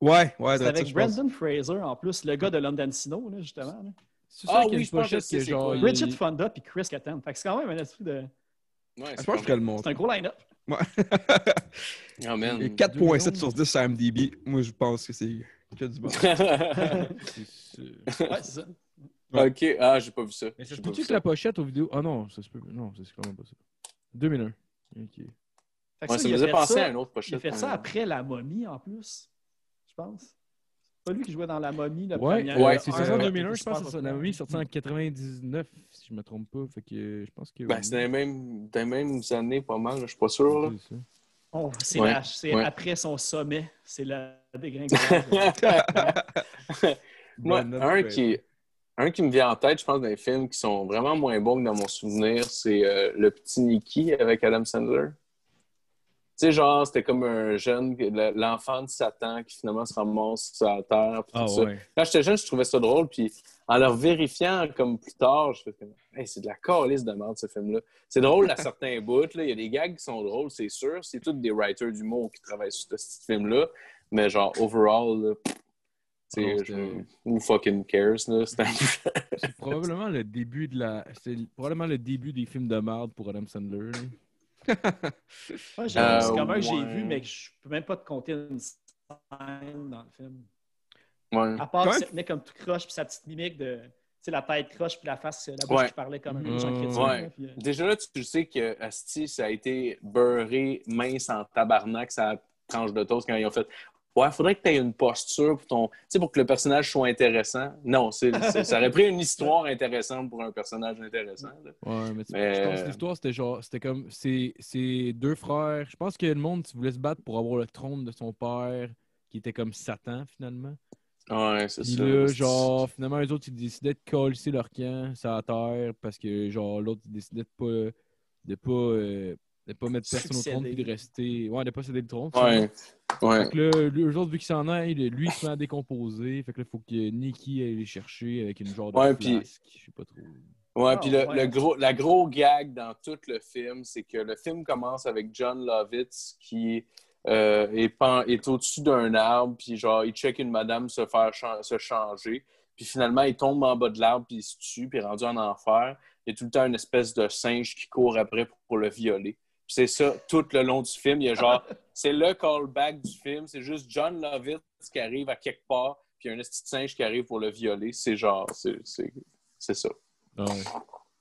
Ouais, ouais, c'est ça, avec pense. Brendan Fraser, en plus, le gars de London Snow, là, justement. là. C'est Ah ça qu'il y a oui, une je pense que c'est genre. il- Bridget Fonda puis Chris Kattan. Fait que c'est quand même un esprit de. Ouais, Je c'est pense que le C'est montre. un gros line-up. Ouais. Oh, man. Il y a 4.7 sur 10 sur MDB. Moi, je pense que c'est que du bon. C'est. Ouais, c'est ça. ok, ah, j'ai pas vu ça. Mais ça se peut-tu que la pochette aux vidéos. Ah non, ça se peut. Non, c'est quand même pas ça. 2001. Ok. Fait que Ouais, ça, ça il me faisait fait penser ça- à une autre Il a pochette. fait ça hein. après la momie, en plus. Je pense. Pas lui qui jouait dans la momie, la Ouais, première. ouais, c'est ça, en ouais, 2001, je super pense que c'est ça. La momie est sortie en 99, si je me trompe pas. Fait que euh, je pense que. Ben, c'est dans les, mêmes, dans les mêmes années, pas mal, je suis pas sûr. Là. C'est ça. Oh, c'est Ouais, la- c'est ouais. après son sommet. C'est la dégringolade. Moi, un qui, un qui me vient en tête, je pense, dans les films qui sont vraiment moins bons que dans mon souvenir, c'est euh, Le Petit Nicky avec Adam Sandler. Tu sais, genre, c'était comme un jeune, le- l'enfant de Satan qui finalement se ramasse sur la terre. Ah tout ça. Quand j'étais jeune, je trouvais ça drôle. Puis en le vérifiant comme plus tard, je fais comme, hey, c'est de la calice de merde, ce film-là. C'est drôle à certains bouts. là. Il y a des gags qui sont drôles, c'est sûr. C'est tous des writers d'humour qui travaillent sur ce film-là. Mais genre, overall, là, je- who fucking cares? Là? C'est probablement le début de la. C'est probablement le début des films de merde pour Adam Sandler. là. Ouais, j'ai- Euh, c'est comme un que j'ai ouais. vu, mais que je peux même pas te compter une scène dans le film. Ouais. À part Quand qu'il se tenait comme tout croche, puis sa petite mimique de. Tu sais, la tête croche, puis la face, la bouche Ouais. qui parlait comme un Ouais. gens chrétien. Ouais. puis, euh, Déjà là, tu sais que Asti, ça a été beurré mince en tabarnak, sa tranche de toast quand ils ont fait. Ouais, faudrait que tu aies une posture pour ton. Tu sais, pour que le personnage soit intéressant. Non, c'est, c'est- ça aurait pris une histoire intéressante pour un personnage intéressant. là. Ouais, mais, tu- Mais- je pense que l'histoire, c'était genre. C'était comme. C'est c'est deux frères. Je pense que le monde voulait se battre pour avoir le trône de son père, qui était comme Satan, finalement. Ouais, c'est Puis ça. là, genre, finalement, eux autres, ils décidaient de coller leur camp sur la terre parce que, genre, l'autre, il décidait de pas, de pas, euh, de pas mettre personne au trône puis de rester. Ouais, de pas céder le trône. Ouais. Ouais. Fait que là, eux autres, vu qu'il s'en aille, lui, il se met à décomposer. Fait que là, il faut que Nikki aille les chercher avec une genre de Ouais, puis- flasque. Je sais pas trop. Ouais, Ah, puis le, ouais. le gros, la gros gag dans tout le film, c'est que le film commence avec John Lovitz qui euh, est, pen- est au-dessus d'un arbre, puis genre, il check une madame se faire se changer, puis finalement, il tombe en bas de l'arbre, puis il se tue, puis rendu en enfer, il y a tout le temps une espèce de singe qui court après pour, pour le violer. C'est ça, tout le long du film, il y a genre, c'est le callback du film, c'est juste John Lovitz qui arrive à quelque part, puis il y a un petit singe qui arrive pour le violer, c'est genre, c'est c'est- c'est ça. Ouais.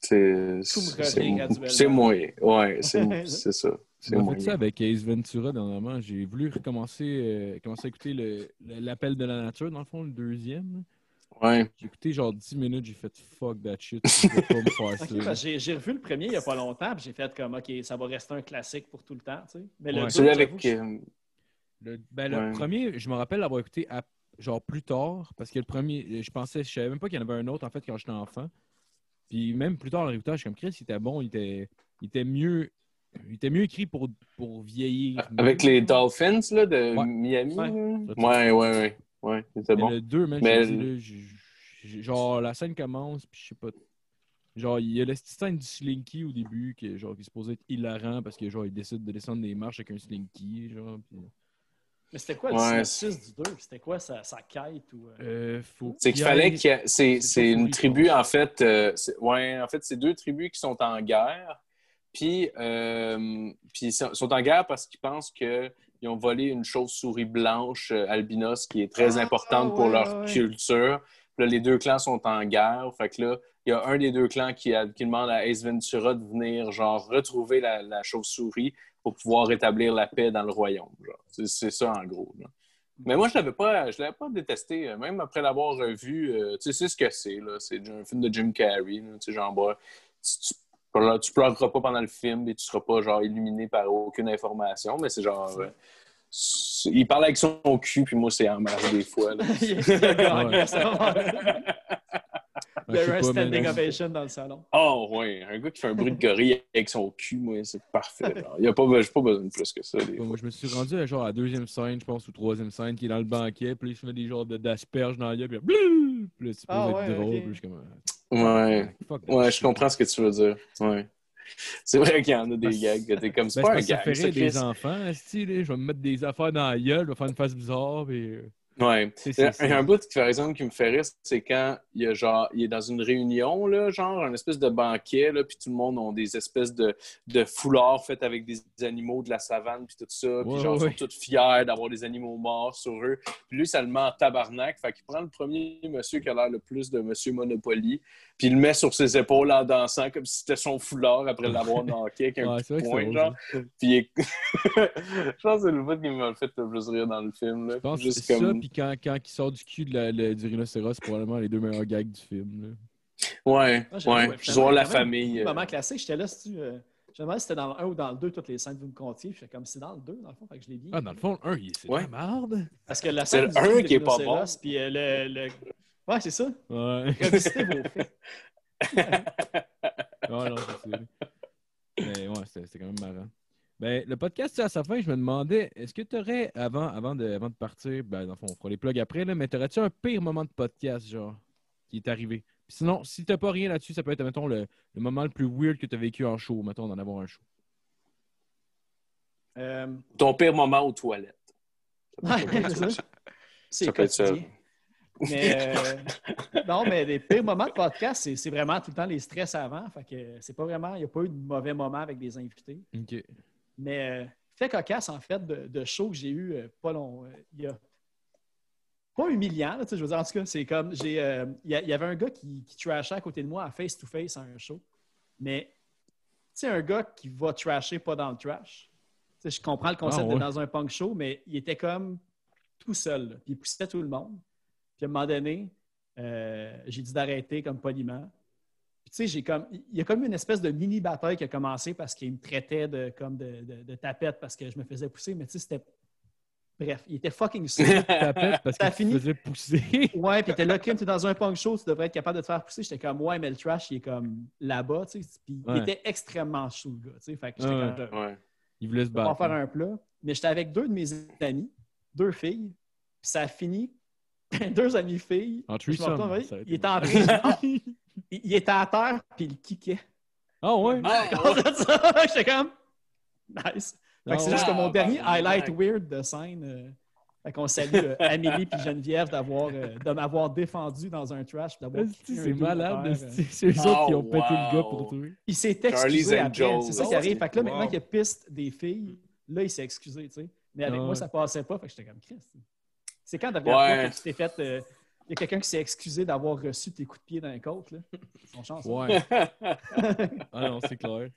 C'est Tout me revient c'est- moyen. Ouais, c'est c'est ça. C'est fait ça avec Ace Ventura dernièrement? J'ai voulu recommencer euh, commencer à écouter le- le- l'appel de la nature, dans le fond, le deuxième. Ouais. J'ai écouté genre 10 minutes, j'ai fait fuck that shit. J'ai j'ai revu le premier il n'y a pas longtemps, puis j'ai fait comme, OK, ça va rester un classique pour tout le temps, tu sais. Mais le Ouais. deux, Celui j'avoue avec. que euh, Le, ben, le premier, je me rappelle l'avoir écouté à- genre plus tard, parce que le premier, je pensais, je savais même pas qu'il y en avait un autre en fait quand j'étais enfant. Puis même plus tard, le réécoutage, je suis comme Chris, il était bon, il était, il était mieux. Il était mieux écrit pour, pour vieillir. Avec les. Dolphins là, de Ouais. Miami. Ouais, ouais, ouais. Ouais, c'était bon. Le 2, même, Mais dit, là, genre, la scène commence, puis je sais pas. Genre, il y a la scène du slinky au début, qui, est, genre, qui est supposé être hilarant parce que, genre, il décide de descendre des marches avec un slinky, genre. Mais c'était quoi le Ouais, synopsis du 2? C'était quoi sa, sa quête? Ou, euh? Euh, faut C'est qu'il fallait ait- qu'il ait- C'est c'est une tribu, quoi. en fait. euh, c'est- ouais, en fait, c'est deux tribus qui sont en guerre. Puis, euh, puis ils sont en guerre parce qu'ils pensent qu'ils ont volé une chauve-souris blanche euh, albinos qui est très Ah, importante pour ouais, leur ouais, culture. Puis là, les deux clans sont en guerre. Fait que là, il y a un des deux clans qui, a- qui demande à Ace Ventura de venir, genre, retrouver la, la chauve-souris pour pouvoir rétablir la paix dans le royaume. C'est ça, en gros. là. Mais moi, je l'avais pas, je l'avais pas détesté, euh, même après l'avoir revu. euh, tu sais, ce que c'est, là. C'est un film de Jim Carrey, là. Tu genre, bah, tu, tu pleureras pas pendant le film et tu seras pas, genre, illuminé par aucune information, mais c'est genre... euh, il parle avec son cul, puis moi, c'est en marge des fois, là. Un pas, standing ovation dans le salon. Oh, ouais, un gars qui fait un bruit de gorille avec son cul, moi, c'est parfait. Il y a pas, j'ai pas besoin de plus que ça. Moi, je me suis rendu à genre à la deuxième scène, je pense, ou troisième scène, qui est dans le banquet, puis il se met des genres de- d'asperges dans la gueule, puis là, bleu! Puis là, c'est Ah, être ouais, drôle, ok. puis je suis comme... euh, Ouais. Ouais, je comprends ce que tu veux dire. Ouais. C'est vrai qu'il y en a des gags que t'es comme, c'est Ben, pas un ça gag. fait ça, rire des enfants, style, je vais me mettre des affaires dans la gueule, je vais faire une face bizarre, puis... Ouais. c'est- un bout, par exemple, qui me fait rire, c'est quand il y a genre, il est dans une réunion, là, genre, un espèce de banquet, là, puis tout le monde a des espèces de, de foulards faits avec des animaux de la savane, puis tout ça, puis Ouais, genre, ils ouais. sont tous fiers d'avoir des animaux morts sur eux. Puis lui, ça le met en tabarnak, fait qu'il prend le premier monsieur qui a l'air le plus de monsieur Monopoly, puis il le met sur ses épaules en dansant, comme si c'était son foulard après l'avoir knocké avec un Ouais, c'est c'est genre. ça. Puis je pense que c'est le bout qui m'a fait le plus rire dans le film, là. Je pense que Juste c'est ça, comme... puis quand, quand il sort du cul de la- le- du rhinocéros, c'est probablement les deux meilleurs gags du film. Là. Ouais, Ah, ouais. voir finalement, la famille. euh, moments classiques. J'étais là, si tu. euh, je me demandais si c'était dans le 1 ou dans le 2, toutes les scènes que vous me comptiez. Je fais comme c'est dans le 2, dans le fond. Fait que je l'ai bien. Ah, dans le fond, un, il- c'est de Ouais. la merde. Parce que la C'est scène le du un film qui est pas rhinocéros, Puis euh, le, le- Ouais, c'est ça. Ouais. Revisiter vos faits. Ouais, non, c'est sûr. Mais ouais, c'était c'était quand même marrant. Ben, le podcast à sa fin, je me demandais, est-ce que tu aurais, avant, avant, de, avant de partir, ben, dans le fond, on fera les plugs après, là, mais t'aurais-tu un pire moment de podcast, genre, qui est arrivé? Puis sinon, si t'as pas rien là-dessus, ça peut être, mettons, le, le moment le plus weird que tu as vécu en show, mettons, d'en avoir un show. Euh, Ton pire moment aux toilettes. ouais, c'est ça. C'est Ça peut être ça. Mais euh, non, mais les pires moments de podcast, c'est c'est vraiment tout le temps les stress avant. Fait que c'est pas vraiment, il n'y a pas eu de mauvais moments avec des invités. Mais euh, fait cocasse, en fait, de, de show que j'ai eu euh, pas long. euh, il y a pas humiliant, là, tu sais, je veux dire, en tout cas, c'est comme j'ai. Il y, avait un gars qui, qui trashait à côté de moi à face-to-face à un show. Mais tu sais, un gars qui va trasher pas dans le trash. Je comprends le concept Ah, ouais. de dans un punk show, mais il était comme tout seul. là, puis il poussait tout le monde. Puis à un moment donné, euh, j'ai dit d'arrêter comme poliment. Puis, tu sais, j'ai comme. Il y a comme une espèce de mini bataille qui a commencé parce qu'il me traitait de, comme de, de- de tapette parce que je me faisais pousser, mais tu sais, c'était. Bref, il était fucking saoul. Tapette parce que tu fini? faisais pousser. Ouais, puis t'es là, Kim, t'es dans un punk show, tu devrais être capable de te faire pousser. J'étais comme, ouais, mais le trash, il est comme là-bas, tu sais. Puis il était extrêmement chaud, le gars, tu sais. Fait que j'étais Ouais. comme, Ouais. Il voulait se battre. faire un plat. Mais j'étais avec deux de mes amis, deux filles, puis ça a fini. deux amies filles. En threesome, il était en il, il était à terre, puis il kickait. Ah ouais? Ah, J'étais comme, nice. Fait que c'est Ah juste que mon ouais. dernier Ah, highlight ouais. weird de scène. euh, fait qu'on salue euh, Amélie puis Geneviève d'avoir euh, de m'avoir défendu dans un trash d'avoir C'est malade. euh. C'est eux autres qui ont Oh, pété le gars pour toi. Il s'est excusé après. C'est ça qui arrive. Fait que là, wow. maintenant qu'il y a piste des filles, là, il s'est excusé, tu sais. Mais avec Ah moi, ouais. ça passait pas. Fait que j'étais comme Christ. C'est quand la dernière fois Ouais. que tu t'es fait. euh, il y a quelqu'un qui s'est excusé d'avoir reçu tes coups de pied dans les côtes, là. Son chance. hein. Ouais. ah non, c'est clair.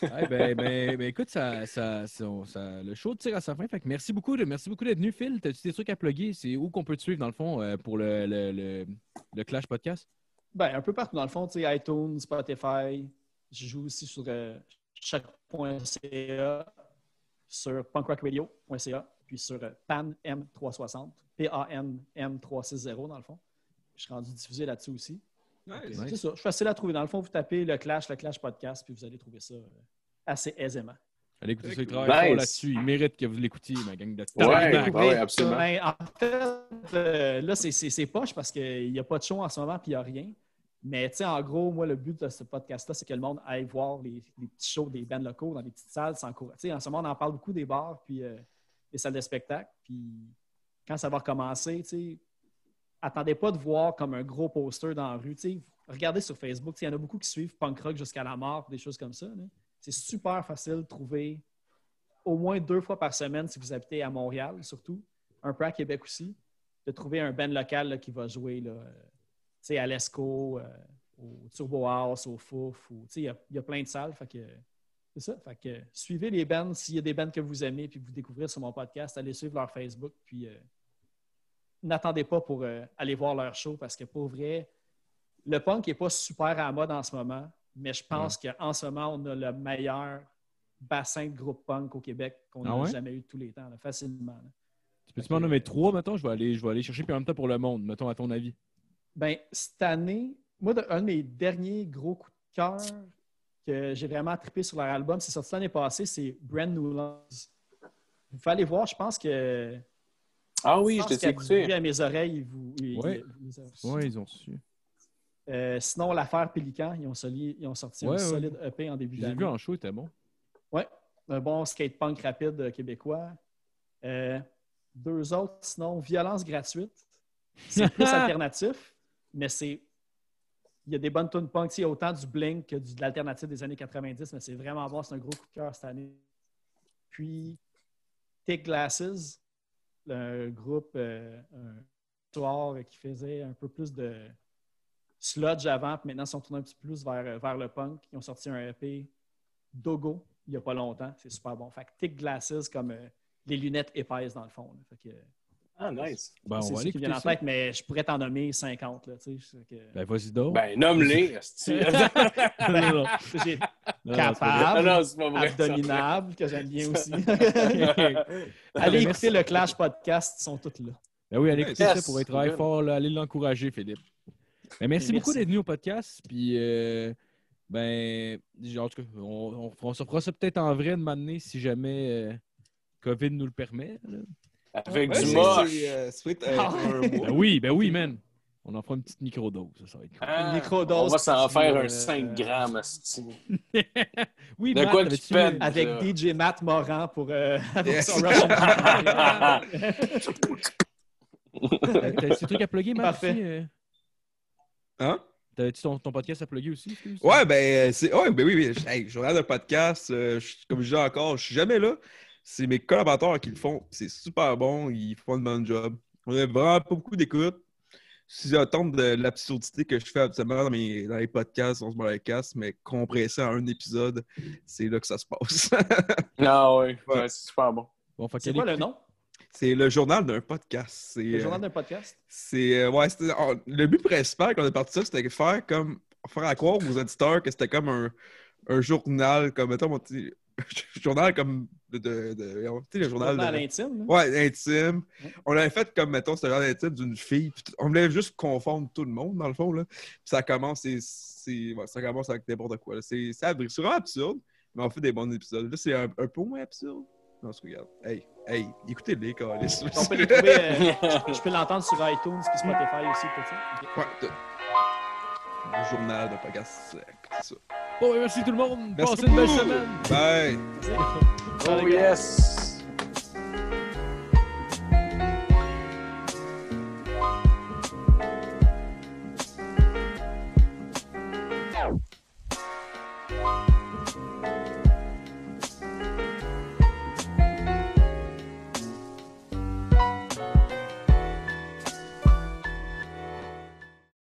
Ben, ben, ben, écoute, ça, ça, ça- ça- le show tire à sa fin. Fait que merci beaucoup, de, merci beaucoup d'être venu, Phil. T'as-tu des trucs à plugger? C'est où qu'on peut te suivre, dans le fond, euh, pour le, le, le, le Clash Podcast? Ben, un peu partout dans le fond, tu sais, iTunes, Spotify. Je joue aussi sur euh, chaque.ca, sur punkrockradio.ca, puis sur euh, PAN M360, P-A-N-M360 dans le fond. Je suis rendu diffusé là-dessus aussi. Nice. C'est ça, je suis facile à trouver. Dans le fond, vous tapez le Clash, le Clash Podcast, puis vous allez trouver ça euh, assez aisément. Allez écouter ça, il Nice. travaille fort là-dessus. Il mérite que vous l'écoutiez, ma gang de Ouais, ouais, ouais, absolument. Ben, en fait, euh, là, c'est- c'est c'est poche parce qu'il n'y a pas de show en ce moment puis il n'y a rien. Mais tu sais, en gros, moi, le but de ce podcast-là, c'est que le monde aille voir les, les petits shows des bands locaux dans les petites salles sans cours. Tu sais, en ce moment, on en parle beaucoup des bars puis euh, les salles de spectacle. Puis quand ça va recommencer, attendez pas de voir comme un gros poster dans la rue. Regardez sur Facebook, il y en a beaucoup qui suivent punk rock jusqu'à la mort, des choses comme ça. C'est super facile de trouver au moins deux fois par semaine, si vous habitez à Montréal surtout, un peu à Québec aussi, de trouver un band local qui va jouer à l'ESCO, euh, au Turbo House, au Fouf. Il y, a- plein de salles. C'est ça. Fait que, suivez les bands. S'il y a des bands que vous aimez puis que vous découvrez sur mon podcast, allez suivre leur Facebook. Puis euh, n'attendez pas pour euh, aller voir leur show parce que pour vrai, le punk n'est pas super à la mode en ce moment, mais je pense qu'en ce moment, on a le meilleur bassin de groupe punk au Québec qu'on n'a Ah ouais? jamais eu de tous les temps, là, facilement. là. Tu peux-tu m'en nommer trois, mettons? Je vais aller, je vais aller chercher puis en même temps pour le monde, mettons, à ton avis. Ben, cette année, moi, un de mes derniers gros coups de cœur que j'ai vraiment trippé sur leur album, c'est sorti l'année passée, c'est Brand New Lungs. Vous pouvez aller voir, je pense que. Ah oui, je pense t'ai écouté. à mes oreilles, vous. il- Ouais. il- il- Oui, ils ont su. Euh, sinon, l'affaire Pélican, ils ont, soli- ils ont sorti un Ouais, solide EP en début Je d'année. vus en show, c'était bon. Ouais, un bon skate punk rapide euh, québécois. Euh, deux autres, sinon, Violence gratuite. C'est plus alternatif, mais c'est. Il y a des bonnes tunes punk. Il y a autant du Blink que de l'alternative des années 90, mais c'est vraiment bon. C'est un gros coup de cœur cette année. Puis, Take Glasses, un groupe, euh, un soir qui faisait un peu plus de sludge avant, puis maintenant ils sont tournés un petit peu plus vers, vers le punk. Ils ont sorti un EP Dogo il n'y a pas longtemps. C'est super bon. Fait que Glasses comme euh, les lunettes épaisses dans le fond. là. Fait que, Ah, nice. Ben, on c'est va ça aller qui écouter vient en ça. tête, mais je pourrais t'en nommer 50. Là, tu sais, que- Ben, vas-y donc. Ben, nomme-les. non, non. J'ai. Ah capable, non, c'est pas vrai. abdominable, que j'aime bien aussi. Ben, Allez merci. écouter le Clash Podcast, ils sont tous là. Ben oui, allez écouter Yes, ça pour être très fort. Là. Allez l'encourager, Philippe. Ben, merci, Merci. beaucoup d'être venu au podcast. Puis, euh, ben, en tout cas, on, on, on se fera ça peut-être en vrai de m'amener si jamais euh, COVID nous le permet. là. Avec Ouais, du moche. euh, euh, Ah. Ben oui, ben oui, man. On en fera une petite microdose. Ça, ça va être cool. Ah, microdose, on va s'en faire euh, un 5 grammes, esti. oui, De Matt, quoi tu peines? Avec Euh, DJ Matt Moran pour, euh, pour Yes. son T'as- des trucs à plugger, Matt? Parfait. aussi, euh? Hein? T'avais-tu ton, ton podcast à plugger aussi? Ouais, ben, c'est. Ouais, ben oui, oui. Hey, je regarde un podcast. euh, je- comme je dis encore, je suis jamais là. C'est mes collaborateurs qui le font. C'est super bon. Ils font un bon job. On a vraiment pas beaucoup d'écoute. Si j'attends de l'absurdité que je fais absolument dans, mes, dans les podcasts, on se met les casses, mais compressé en un épisode, c'est là que ça se passe. Ah oui, Ouais. ouais, c'est super bon. Bon, C'est quoi le nom? c'est le journal d'un podcast. Le euh, journal d'un podcast? C'est euh, ouais, le but principal quand on est parti ça, c'était faire comme faire à croire aux auditeurs que c'était comme un, un journal, comme mettons mon petit journal comme de, de, de- tu sais, le journal Journal de- intime. là? ouais, intime. Ouais. On l'avait fait comme mettons c'était le journal intime d'une fille. on voulait juste confondre tout le monde dans le fond là. Puis ça commence c'est c'est- ouais, ça commence avec n'importe quoi. C'est c'est c'est vraiment absurde, mais on fait des bons épisodes. Là c'est un, un peu moins absurde. Non, se regarde. Hey, hey, écoutez-les. On peut les trouver. euh, je peux l'entendre sur iTunes puis Spotify aussi, tout ça. Ok. Ouais. Le journal de podcast, écoutez ça. Bon, merci tout le monde. Merci Passez une belle semaine. Bye! Oh yes!